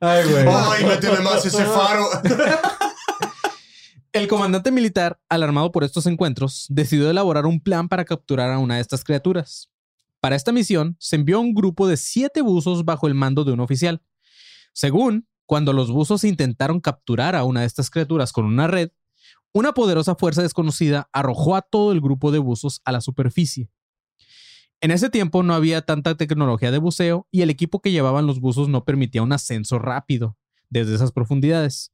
Ay, güey. ¡Ay, méteme más ese faro! El comandante militar, alarmado por estos encuentros, decidió elaborar un plan para capturar a una de estas criaturas. Para esta misión, se envió un grupo de siete buzos bajo el mando de un oficial. Según, cuando los buzos intentaron capturar a una de estas criaturas con una red, una poderosa fuerza desconocida arrojó a todo el grupo de buzos a la superficie. En ese tiempo no había tanta tecnología de buceo y el equipo que llevaban los buzos no permitía un ascenso rápido desde esas profundidades.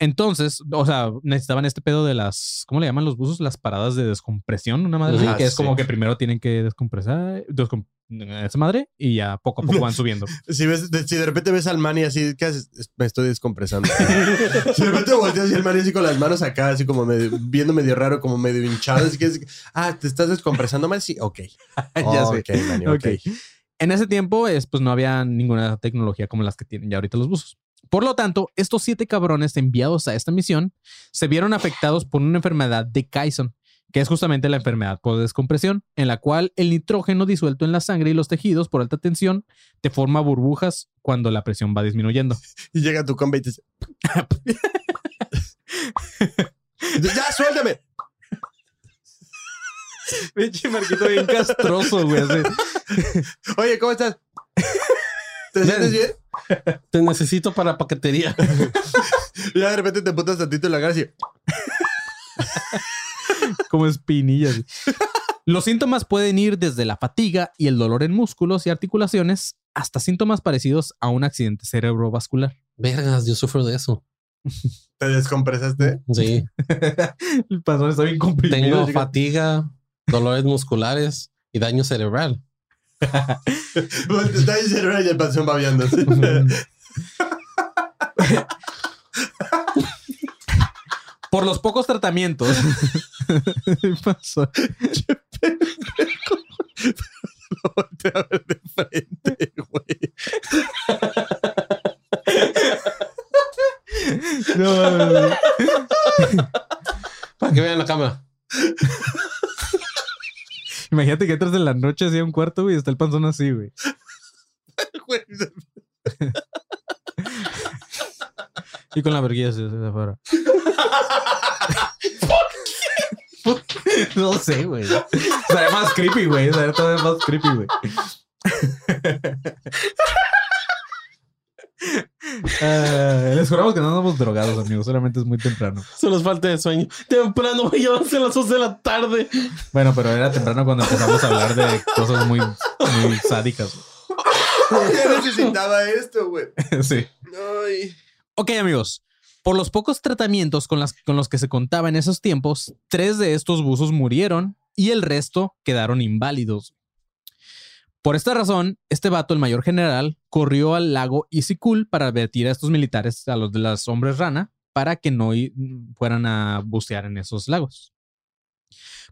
Entonces, o sea, necesitaban este pedo de las, ¿cómo le llaman los buzos? Las paradas de descompresión, una madre Ah, que es sí. como que primero tienen que descompresar descom- esa madre y ya poco a poco van subiendo. Si, ves, de, si de repente ves al Manny así, ¿qué haces? Es- Me estoy descompresando. si de repente volteas y el Manny así con las manos acá, así como medio- viendo medio raro, como medio hinchado. Así que es, ah, ¿te estás descompresando mal? Sí, ok. ya sé. Ok, Manny, ok. Ok. En ese tiempo, es, pues no había ninguna tecnología como las que tienen ya ahorita los buzos. Por lo tanto, estos siete cabrones enviados a esta misión se vieron afectados por una enfermedad de Kyson, que es justamente la enfermedad por descompresión, en la cual el nitrógeno disuelto en la sangre y los tejidos por alta tensión te forma burbujas cuando la presión va disminuyendo. Y llega tu compa y te dice, ¡Ya, suéltame! Pinche Marquito bien castroso, güey. Oye, ¿cómo estás? ¿Te sientes bien? Te necesito para paquetería. Y ya de repente te putas tantito en la cara así. como espinillas. Los síntomas pueden ir desde la fatiga y el dolor en músculos y articulaciones hasta síntomas parecidos a un accidente cerebrovascular. Vergas, yo sufro de eso. ¿Te descompresaste? Sí. El panzón está bien comprimido. Tengo chica. fatiga, dolores musculares y daño cerebral. Está cerebral y el panzón babeando. Por los pocos tratamientos. Panzón. Voltea a ver de frente, güey. No. Para que vean la cámara. Imagínate que entras en la noche así a un cuarto güey, y está el panzón así, güey. Y con la verguilla así afuera. no sé, güey. Sería más creepy, güey. Sería todavía más creepy, güey. Ah, les juramos que no andamos drogados, amigos. Solamente es muy temprano. Solo nos falta de sueño. Temprano, güey, ya van a ser las 11 de la tarde. Bueno, pero era temprano cuando empezamos a hablar de cosas muy, muy sádicas. Ya necesitaba esto, güey. sí. Ay. Ok, amigos. Por los pocos tratamientos con, las, con los que se contaba en esos tiempos, tres de estos buzos murieron y el resto quedaron inválidos. Por esta razón, este vato, el mayor general, corrió al lago Isikul para advertir a estos militares, a los de las hombres rana, para que no fueran a bucear en esos lagos.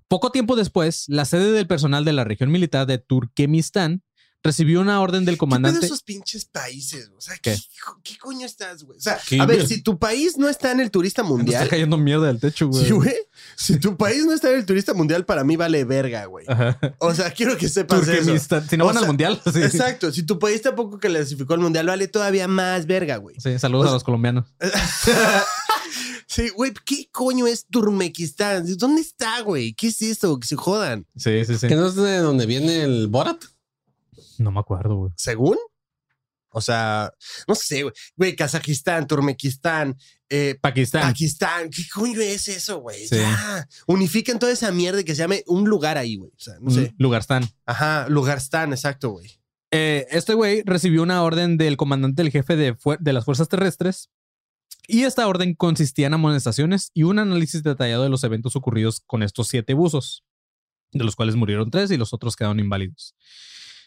Poco tiempo después, la sede del personal de la región militar de Turkmenistán recibió una orden del ¿Qué comandante. esos pinches países? O sea, ¿Qué? ¿qué, qué coño estás, güey? O sea, ¿Qué, a ver, si tu país no está en el turista Me está mundial. cayendo mierda del techo, güey. Sí, güey. Si tu país no está en el turista mundial, para mí vale verga, güey. Ajá. O sea, quiero que sepas eso. Si no O van al mundial. Sí. Exacto. Si tu país tampoco clasificó al mundial, vale todavía más verga, güey. Sí, saludos O sea- a los colombianos. Sí, güey, ¿qué coño es Turmequistán? ¿Dónde está, güey? ¿Qué es eso? Que se jodan. Sí, sí, sí. ¿Que no es de donde viene el Borat? No me acuerdo, güey. ¿Según? O sea, no sé, güey. Güey, Kazajistán, Turmequistán, eh, Pakistán. Pakistán. ¿Qué coño es eso, güey? Sí. Ya. Unifiquen toda esa mierda y que se llame un lugar ahí, güey. O sea, no sé. Lugarstán. Ajá, Lugarstán, exacto, güey. Eh, este güey recibió una orden del comandante del jefe de, de las fuerzas terrestres. Y esta orden consistía en amonestaciones y un análisis detallado de los eventos ocurridos con estos siete buzos, de los cuales murieron tres y los otros quedaron inválidos.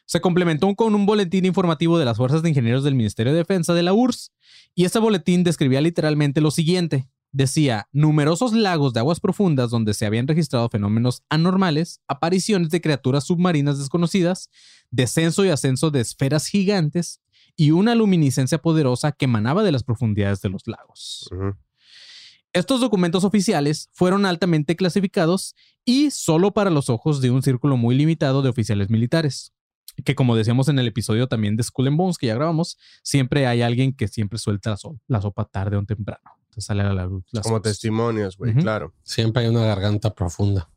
Se complementó con un boletín informativo de las fuerzas de ingenieros del Ministerio de Defensa de la URSS, y este boletín describía literalmente lo siguiente. Decía, numerosos lagos de aguas profundas donde se habían registrado fenómenos anormales, apariciones de criaturas submarinas desconocidas, descenso y ascenso de esferas gigantes y una luminiscencia poderosa que emanaba de las profundidades de los lagos. Estos documentos oficiales fueron altamente clasificados y solo para los ojos de un círculo muy limitado de oficiales militares. Que como decíamos en el episodio también de Skull and Bones que ya grabamos, siempre hay alguien que siempre suelta la, so- la sopa tarde o temprano. Entonces sale a la luz. Como cosas. testimonios, güey, claro. Siempre hay una garganta profunda.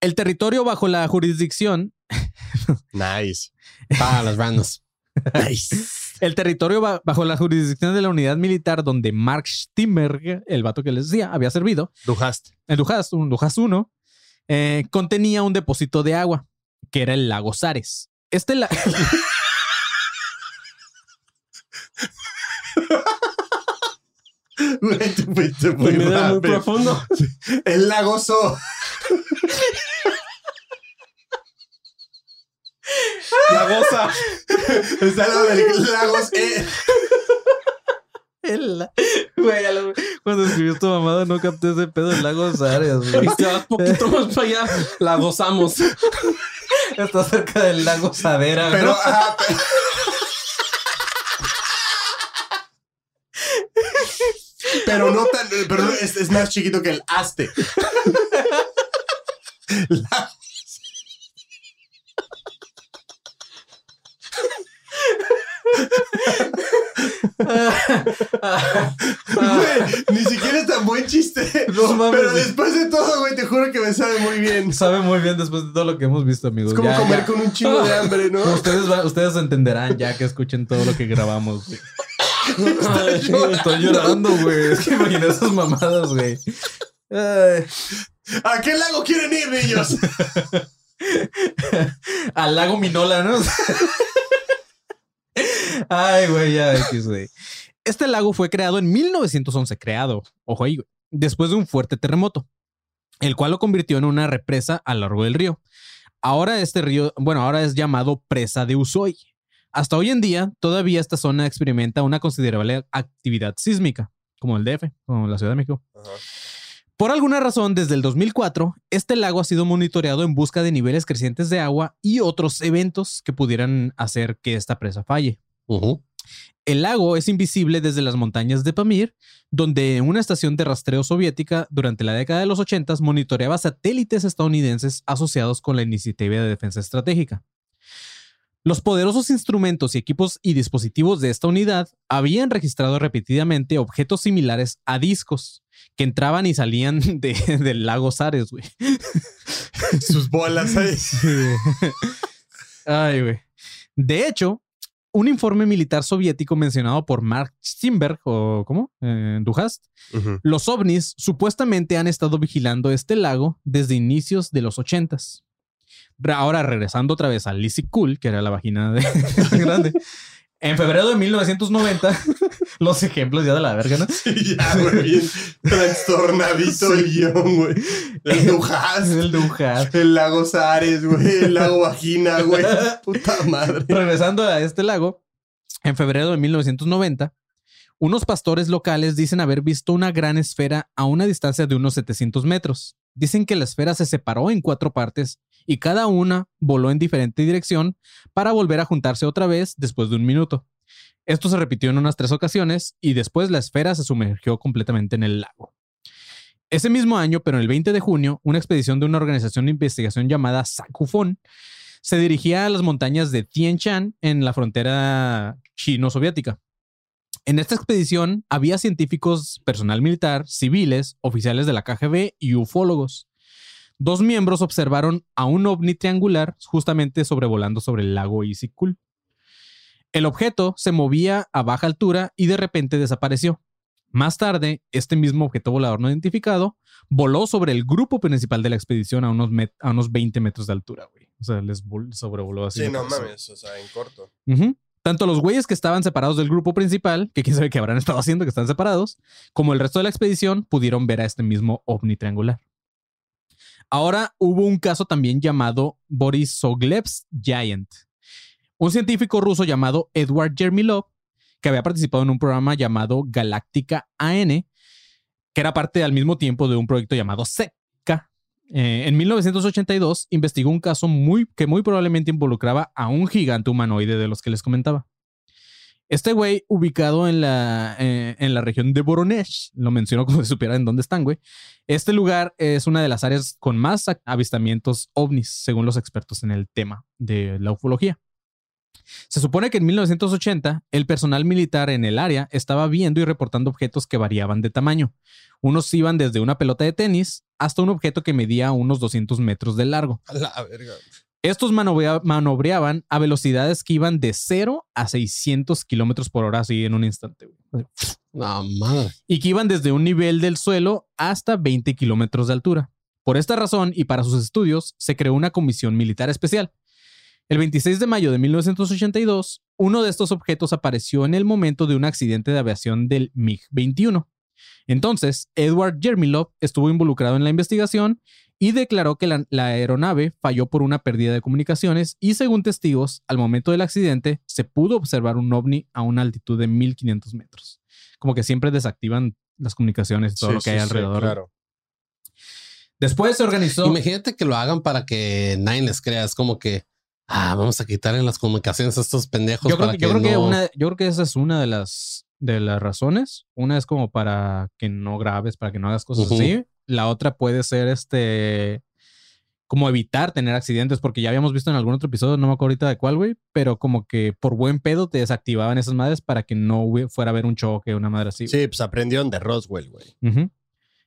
El territorio bajo la jurisdicción Nice. Para las ranas. Nice. El territorio ba- bajo la jurisdicción de la unidad militar donde Mark Stimberg, el vato que les decía, había servido, Duhast. el Dujas, un Dujas 1, eh, contenía un depósito de agua, que era el lago Sares. Este la- fuiste muy Muy, muy rápido. profundo. El lago So. La goza. Está lado del lago E. el- Güey, a lo- cuando escribió esta mamada no capté ese pedo del lago Sares, güey. Y te vas poquito más para allá. La gozamos. Está cerca del lago Sadera, Pero, ¿no? ajá, pero- Pero no tan, pero es, es más chiquito que el aste. La- Güey, ni siquiera es tan buen chiste. No mames, Pero después de todo, güey, te juro que me sabe muy bien. Sabe muy bien después de todo lo que hemos visto, amigos. Es como Ya, comer ya. con un chingo de hambre, ¿no? Ustedes, va- ustedes entenderán ya que escuchen todo lo que grabamos, güey. Estoy llorando, güey. Es que imaginé esas mamadas, güey. ¿A qué lago quieren ir, niños? Al lago Minola, ¿no? Ay, güey, ya. Este lago fue creado en 1911, creado, ojo ahí, después de un fuerte terremoto, el cual lo convirtió en una represa a lo largo del río. Ahora este río, bueno, ahora es llamado Presa de Ushuaia. Hasta hoy en día, todavía esta zona experimenta una considerable actividad sísmica, como el DF, como la Ciudad de México. Por alguna razón, desde el 2004, este lago ha sido monitoreado en busca de niveles crecientes de agua y otros eventos que pudieran hacer que esta presa falle. El lago es invisible desde las montañas de Pamir, donde una estación de rastreo soviética durante la década de los 80 monitoreaba satélites estadounidenses asociados con la iniciativa de defensa estratégica. Los poderosos instrumentos y equipos y dispositivos de esta unidad habían registrado repetidamente objetos similares a discos que entraban y salían de- del lago Sares, güey. Sus bolas ahí. Ay, güey. De hecho, un informe militar soviético mencionado por Mark Steinberg, o ¿cómo? Eh, Duhast, los ovnis supuestamente han estado vigilando este lago desde inicios de los ochentas. Ahora regresando otra vez a Lizzie Cool, que era la vagina de grande. En febrero de 1990, los ejemplos ya de la verga, ¿no? Sí, ya, güey, bien trastornadito el guion, güey. El Dujas. El Duhast. El lago Sares, güey. El lago Vagina, güey. Puta madre. Regresando a este lago, en febrero de 1990, unos pastores locales dicen haber visto una gran esfera a una distancia de unos 700 metros. Dicen que la esfera se separó en cuatro partes y cada una voló en diferente dirección para volver a juntarse otra vez después de un minuto. Esto se repitió en unas tres ocasiones y después la esfera se sumergió completamente en el lago. Ese mismo año, pero el 20 de junio, una expedición de una organización de investigación llamada Sakufon se dirigía a las montañas de Tien Shan en la frontera chino-soviética. En esta expedición había científicos, personal militar, civiles, oficiales de la KGB y ufólogos. Dos miembros observaron a un ovni triangular justamente sobrevolando sobre el lago Isikul. El objeto se movía a baja altura y de repente desapareció. Más tarde, este mismo objeto volador no identificado voló sobre el grupo principal de la expedición a unos, a unos 20 metros de altura, güey. O sea, les vol- sobrevoló así. Sí, no mames, o sea, en corto. Tanto los güeyes que estaban separados del grupo principal, que quién sabe qué habrán estado haciendo, que están separados, como el resto de la expedición pudieron ver a este mismo ovni triangular. Ahora hubo un caso también llamado Borisovlev's Giant. Un científico ruso llamado Edward Yermilov, que había participado en un programa llamado Galáctica AN, que era parte al mismo tiempo de un proyecto llamado SECA. Eh, en 1982 investigó un caso que muy probablemente involucraba a un gigante humanoide de los que les comentaba. Este güey, ubicado en la, eh, en la región de Voronezh, lo menciono como si supieran dónde están, güey. Este lugar es una de las áreas con más avistamientos ovnis, según los expertos en el tema de la ufología. Se supone que en 1980 el personal militar en el área estaba viendo y reportando objetos que variaban de tamaño. Unos iban desde una pelota de tenis hasta un objeto que medía unos 200 metros de largo. A la verga. Estos manobrea- manobreaban a velocidades que iban de 0 a 600 kilómetros por hora, así en un instante. No, madre. Y que iban desde un nivel del suelo hasta 20 kilómetros de altura. Por esta razón y para sus estudios, se creó una comisión militar especial. El 26 de mayo de 1982, uno de estos objetos apareció en el momento de un accidente de aviación del MiG-21. Entonces, Edward Yermilov estuvo involucrado en la investigación y declaró que la, la aeronave falló por una pérdida de comunicaciones y según testigos, al momento del accidente se pudo observar un ovni a una altitud de 1500 metros. Como que siempre desactivan las comunicaciones y todo Sí, lo que sí, hay sí, alrededor. claro. Después se organizó... Imagínate que lo hagan para que nadie les crea. Es como que, ah, vamos a quitarle las comunicaciones a estos pendejos. Yo creo, para que, yo creo que no- una, yo creo que esa es una de las de las razones. Una es como para que no grabes, para que no hagas cosas así. La otra puede ser este como evitar tener accidentes, porque ya habíamos visto en algún otro episodio, no me acuerdo ahorita de cuál, güey, pero como que por buen pedo te desactivaban esas madres para que no fuera a haber un choque, una madre así. Sí, pues aprendieron de Roswell, güey.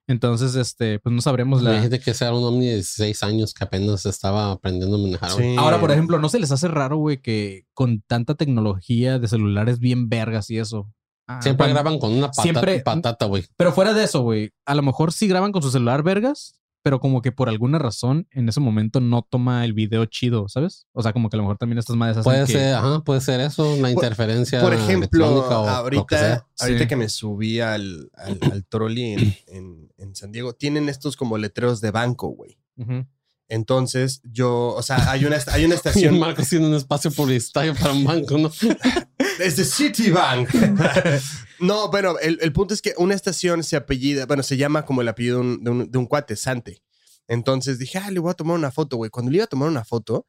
Entonces, este, pues no sabremos la. Imagínate que sea un ovni de 16 años que apenas estaba aprendiendo a manejar. Sí. Ahora, por ejemplo, ¿no se les hace raro, güey, que con tanta tecnología de celulares bien vergas y eso? Ah, Siempre graban con una patata, siempre- patata, güey. Pero fuera de eso, güey, a lo mejor sí graban con su celular vergas, pero como que por alguna razón en ese momento no toma el video chido, ¿sabes? O sea, como que a lo mejor también estas madres hacen Puede que- ser, ajá, puede ser eso, la interferencia. Por ejemplo, electrónica o lo que ahorita, sea. ahorita Sí. que me subí al, al, al trolley en, en- en San Diego, tienen estos como letreros de banco, güey. Entonces, yo, o sea, hay una, hay una estación. Marcos tiene un espacio publicitario para un banco, ¿no? Es de Citibank. no, bueno, el, punto es que una estación se apellida, bueno, se llama como el apellido de un, de un. Entonces dije, ah, le voy a tomar una foto, güey. Cuando le iba a tomar una foto,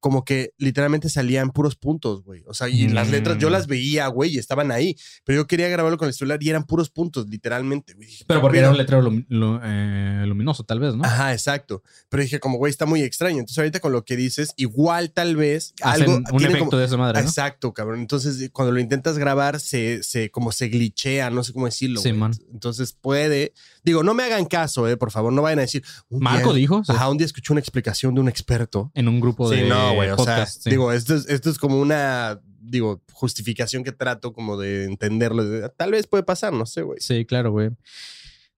como que literalmente salían puros puntos, güey. O sea, y las letras yo Mm. las veía, güey, y estaban ahí. Pero yo quería grabarlo con el celular y eran puros puntos, literalmente. güey. Pero ¿qué porque era un letrero lum- eh, luminoso, tal vez, ¿no? Ajá, exacto. Pero dije, como, güey, está muy extraño. Entonces, ahorita con lo que dices, igual tal vez Hacen algo. un efecto como- de esa madre, ¿no? Exacto, cabrón. Entonces, cuando lo intentas grabar, se, se como se glitchea, no sé cómo decirlo. Sí, man. Entonces puede. Digo, no me hagan caso, eh, por favor, no vayan a decir. Marco día- dijo sí, Ajá, un día escuché una explicación de un experto. en un grupo de no, güey. O sea, sí. digo, esto es, esto es como una, digo, justificación que trato como de entenderlo. De- Tal vez puede pasar, no sé, güey. Sí, claro, güey.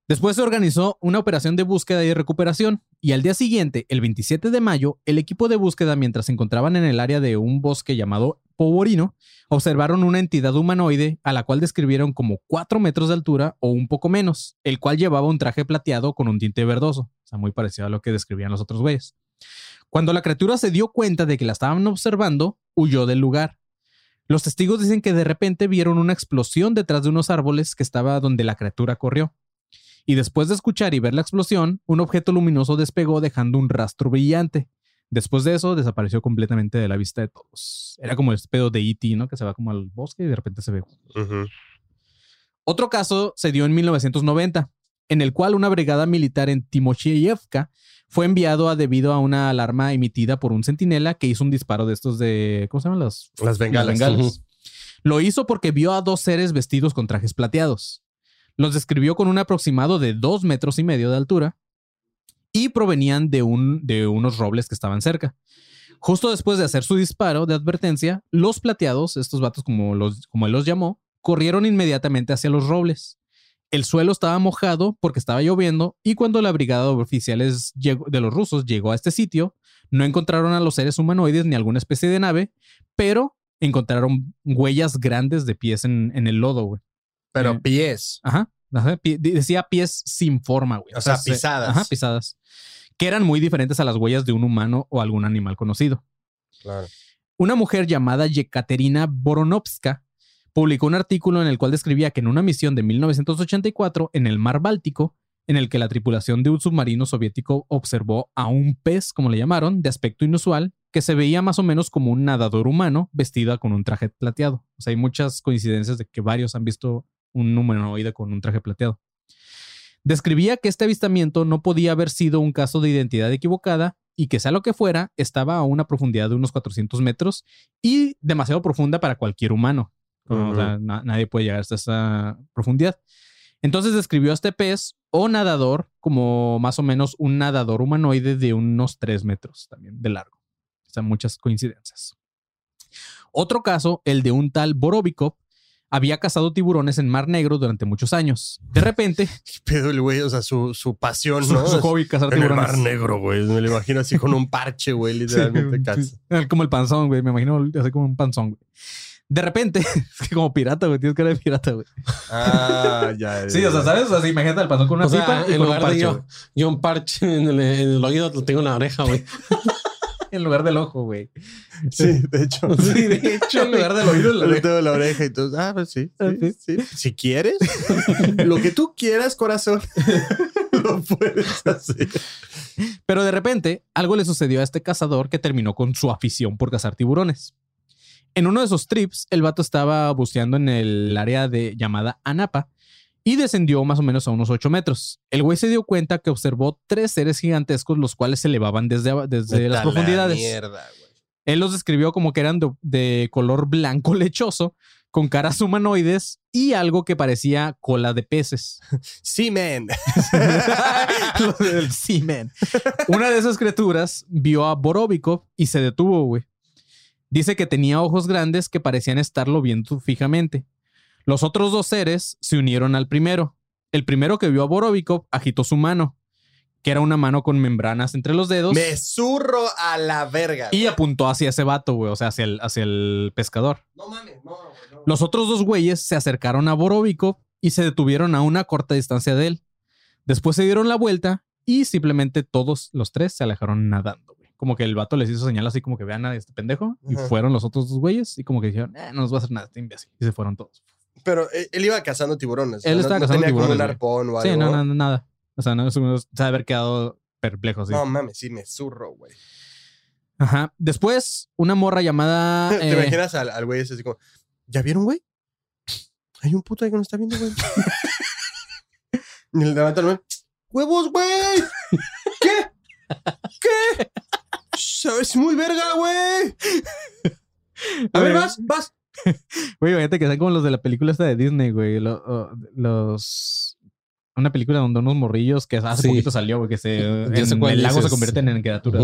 Después se organizó una operación de búsqueda y recuperación y al día siguiente, el 27 de mayo, el equipo de búsqueda, mientras se encontraban en el área de un bosque llamado Poborino, observaron una entidad humanoide a la cual describieron como 4 metros de altura o un poco menos, el cual llevaba un traje plateado con un tinte verdoso, o sea, muy parecido a lo que describían los otros güeyes. Cuando la criatura se dio cuenta de que la estaban observando, huyó del lugar. Los testigos dicen que de repente vieron una explosión detrás de unos árboles que estaba donde la criatura corrió. Y después de escuchar y ver la explosión, un objeto luminoso despegó dejando un rastro brillante. Después de eso, desapareció completamente de la vista de todos. Era como el pedo de E.T., ¿no? Que se va como al bosque y de repente se ve. Otro caso se dio en 1990, en el cual una brigada militar en Timosheyevka fue enviado a debido a una alarma emitida por un centinela que hizo un disparo de estos de. ¿Cómo se llaman las? Las bengalas. Las bengalas. Lo hizo porque vio a dos seres vestidos con trajes plateados. Los describió con un aproximado de dos metros y medio de altura y provenían de, un, de unos robles que estaban cerca. Justo después de hacer su disparo de advertencia, los plateados, estos vatos como, los, como él los llamó, corrieron inmediatamente hacia los robles. El suelo estaba mojado porque estaba lloviendo y cuando la brigada de oficiales de los rusos llegó a este sitio, no encontraron a los seres humanoides ni alguna especie de nave, pero encontraron huellas grandes de pies en, en el lodo, güey. Pero Eh, pies. Ajá. ajá, decía pies sin forma, güey. O sea, se- pisadas. Ajá, pisadas. Que eran muy diferentes a las huellas de un humano o algún animal conocido. Claro. Una mujer llamada Yekaterina Voronovska publicó un artículo en el cual describía que en una misión de 1984 en el mar Báltico, en el que la tripulación de un submarino soviético observó a un pez, como le llamaron, de aspecto inusual, que se veía más o menos como un nadador humano vestido con un traje plateado. O sea, hay muchas coincidencias de que varios han visto un humanoide con un traje plateado. Describía que este avistamiento no podía haber sido un caso de identidad equivocada y que sea lo que fuera, estaba a una profundidad de unos 400 metros y demasiado profunda para cualquier humano. O sea, na- nadie puede llegar hasta esa profundidad. Entonces describió a este pez o nadador como más o menos un nadador humanoide de unos 3 metros también de largo. O sea, muchas coincidencias. Otro caso, el de un tal Borovikov, había cazado tiburones en Mar Negro durante muchos años. De repente, ¿Qué pedo el güey? O sea, su, su pasión, su, ¿no? su hobby cazar en el tiburones. mar negro, güey. Me lo imagino así con un parche, güey, literalmente sí. Como el panzón, güey. Me imagino así como un panzón, güey. De repente, es que como pirata, güey. Tienes cara de pirata, güey. Ah, ya. Sí, o sea, ¿sabes? O sea, imagínate el panzón con una O sea, pipa y en con un lugar de parche, yo, yo un parche en el, en el oído, lo tengo en la oreja, güey. En lugar del ojo, güey. Sí, de hecho. Sí, de hecho, en lugar del oído, la oreja. tengo la oreja y tú, ah, pues sí, Ah, sí, sí. Si quieres, lo que tú quieras, corazón, lo puedes hacer. Pero de repente, algo le sucedió a este cazador que terminó con su afición por cazar tiburones. En uno de esos trips, el vato estaba buceando en el área de llamada Anapa y descendió más o menos a unos 8 metros. El güey se dio cuenta que observó tres seres gigantescos, los cuales se elevaban desde, desde las la profundidades. mierda, güey. Él los describió como que eran de, de color blanco lechoso, con caras humanoides y algo que parecía cola de peces. Sí, man. Del semen. Una de esas criaturas vio a Borovikov y se detuvo, güey. Dice que tenía ojos grandes que parecían estarlo viendo fijamente. Los otros dos seres se unieron al primero. El primero que vio a Borovikov agitó su mano, que era una mano con membranas entre los dedos, Me zurro a la verga. y apuntó hacia ese vato, güey, o sea, hacia el, hacia el pescador. No mames, no, güey, no. Los otros dos güeyes se acercaron a Borovikov y se detuvieron a una corta distancia de él. Después se dieron la vuelta y simplemente todos los tres se alejaron nadando. Como que el vato les hizo señal así como que vean a este pendejo y Ajá. fueron los otros dos güeyes y como que dijeron, eh, no nos va a hacer nada este imbécil. Y se fueron todos. Pero él, él iba cazando tiburones. Él no- estaba no cazando tenía como tiburones, un güey. arpón o algo. Sí, no, no, nada. O sea, no, se debe haber quedado perplejo. Sí. No mames, sí, me zurro, güey. Ajá. Después, una morra llamada... ¿Te eh, imaginas al, al güey ese así como, ¿ya vieron, güey? Hay un puto ahí que no está viendo, güey. y le levanta el güey. ¡Huevos, güey! ¿Qué? ¿Qué? Es muy verga, güey. A ver, vas, vas. Güey, imagínate que sean como los de la película esta de Disney, güey. los. Una película donde unos morrillos que hace Sí. poquito salió, güey, que se. En el lago se convierten en criaturas.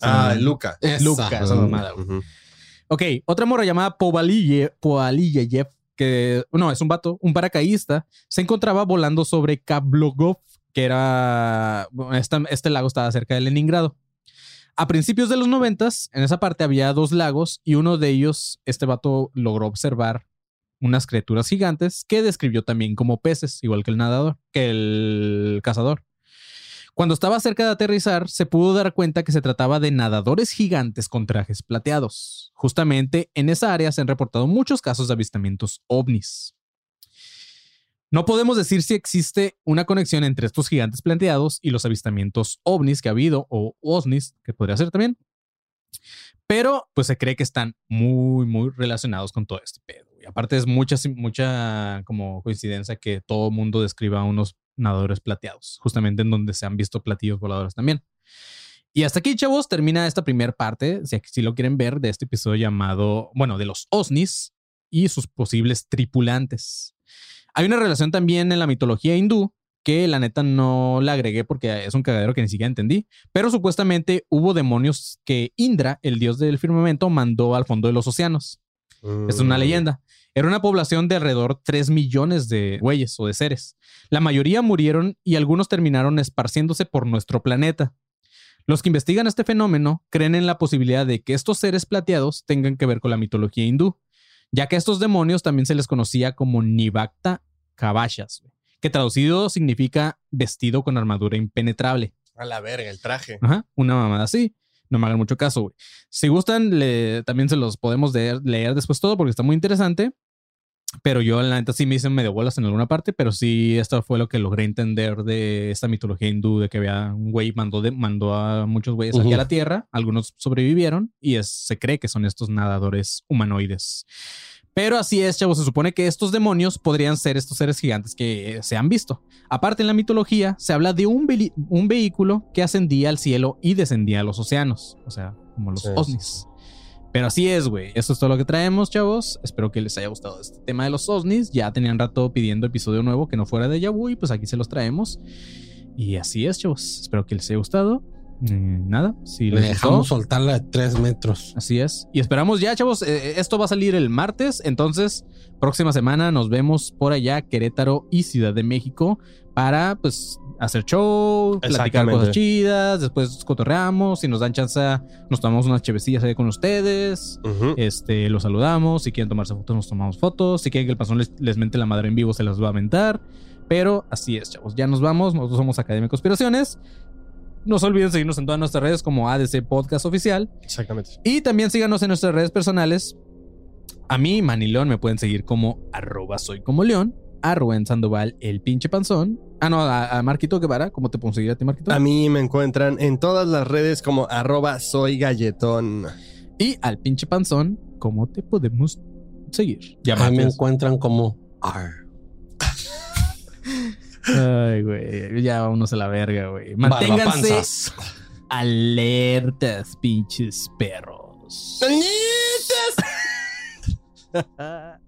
Ah, Sí. Luca. Esa. Lucas, esa mamada, güey. Ok, otra morra llamada Povalille, que no, es un vato, un paracaidista, se encontraba volando sobre Kablogov, que era. esta- este lago estaba cerca de Leningrado. A principios de los noventas, en esa parte había dos lagos y uno de ellos, este vato logró observar unas criaturas gigantes que describió también como peces, igual que el nadador, que el cazador. Cuando estaba cerca de aterrizar, se pudo dar cuenta que se trataba de nadadores gigantes con trajes plateados. Justamente en esa área se han reportado muchos casos de avistamientos ovnis. No podemos decir si existe una conexión entre estos gigantes planteados y los avistamientos ovnis que ha habido, o OSNIs, que podría ser también. Pero pues se cree que están muy, muy relacionados con todo este pedo. Y aparte es mucha, mucha como coincidencia que todo mundo describa unos nadadores plateados, justamente en donde se han visto platillos voladores también. Y hasta aquí, chavos, termina esta primera parte, si, si lo quieren ver, de este episodio llamado, bueno, de los OSNIs y sus posibles tripulantes. Hay una relación también en la mitología hindú que la neta no la agregué porque es un cagadero que ni siquiera entendí, pero supuestamente hubo demonios que Indra, el dios del firmamento, mandó al fondo de los océanos. Es una Mm. leyenda. Era una población de alrededor 3 millones de güeyes o de seres. La mayoría murieron y algunos terminaron esparciéndose por nuestro planeta. Los que investigan este fenómeno creen en la posibilidad de que estos seres plateados tengan que ver con la mitología hindú, ya que a estos demonios también se les conocía como Nivakta Güey, que traducido significa vestido con armadura impenetrable. A la verga, el traje. Ajá, una mamada así. No me hagan mucho caso, güey. Si gustan, le- también se los podemos leer, leer después todo porque está muy interesante. Pero yo, la neta, sí me hice medio bolas en alguna parte, pero sí, esto fue lo que logré entender de esta mitología hindú, de que había un güey mandó, de, mandó a muchos güeyes aquí Ujú. a la Tierra, algunos sobrevivieron y es- se cree que son estos nadadores humanoides. Pero así es, chavos, se supone que estos demonios podrían ser estos seres gigantes que eh, se han visto. Aparte, en la mitología se habla de un, vehículo que ascendía al cielo y descendía a los océanos, o sea, como los Sí. ovnis. Pero así es, güey. Eso es todo lo que traemos, chavos. Espero que les haya gustado este tema de los ovnis. Ya tenían rato pidiendo episodio nuevo que no fuera de Yabu y pues aquí se los traemos. Y así es, chavos. Espero que les haya gustado. Mm, nada, si Le les gustó, dejamos soltarla de tres metros. Así es. Y esperamos ya, chavos. eh, esto va a salir el martes. Entonces, próxima semana nos vemos por allá, Querétaro y Ciudad de México, para pues hacer show, platicar cosas chidas. Después cotorreamos. Si nos dan chance, nos tomamos unas chevecillas ahí con ustedes. Este, los saludamos. Si quieren tomarse fotos, nos tomamos fotos. Si quieren que el pasón les, les mente la madre en vivo, se las va a aventar. Pero así es, chavos. Ya nos vamos. Nosotros somos Academia de Conspiraciones. No se olviden seguirnos en todas nuestras redes como ADC Podcast Oficial. Exactamente. Y también síganos en nuestras redes personales. A mí, Manny León, me pueden seguir como arroba soy como León, a Rubén Sandoval, el pinche panzón. Ah, no, a, a Marquito Guevara. ¿Cómo te puedo seguir a ti, Marquito? A mí me encuentran en todas las redes como arroba soy galletón. Y al pinche panzón, ¿cómo te podemos seguir? Ya A mí me encuentran como R. Ay, güey. Ya vámonos a la verga, güey. Manténganse alertas, pinches perros.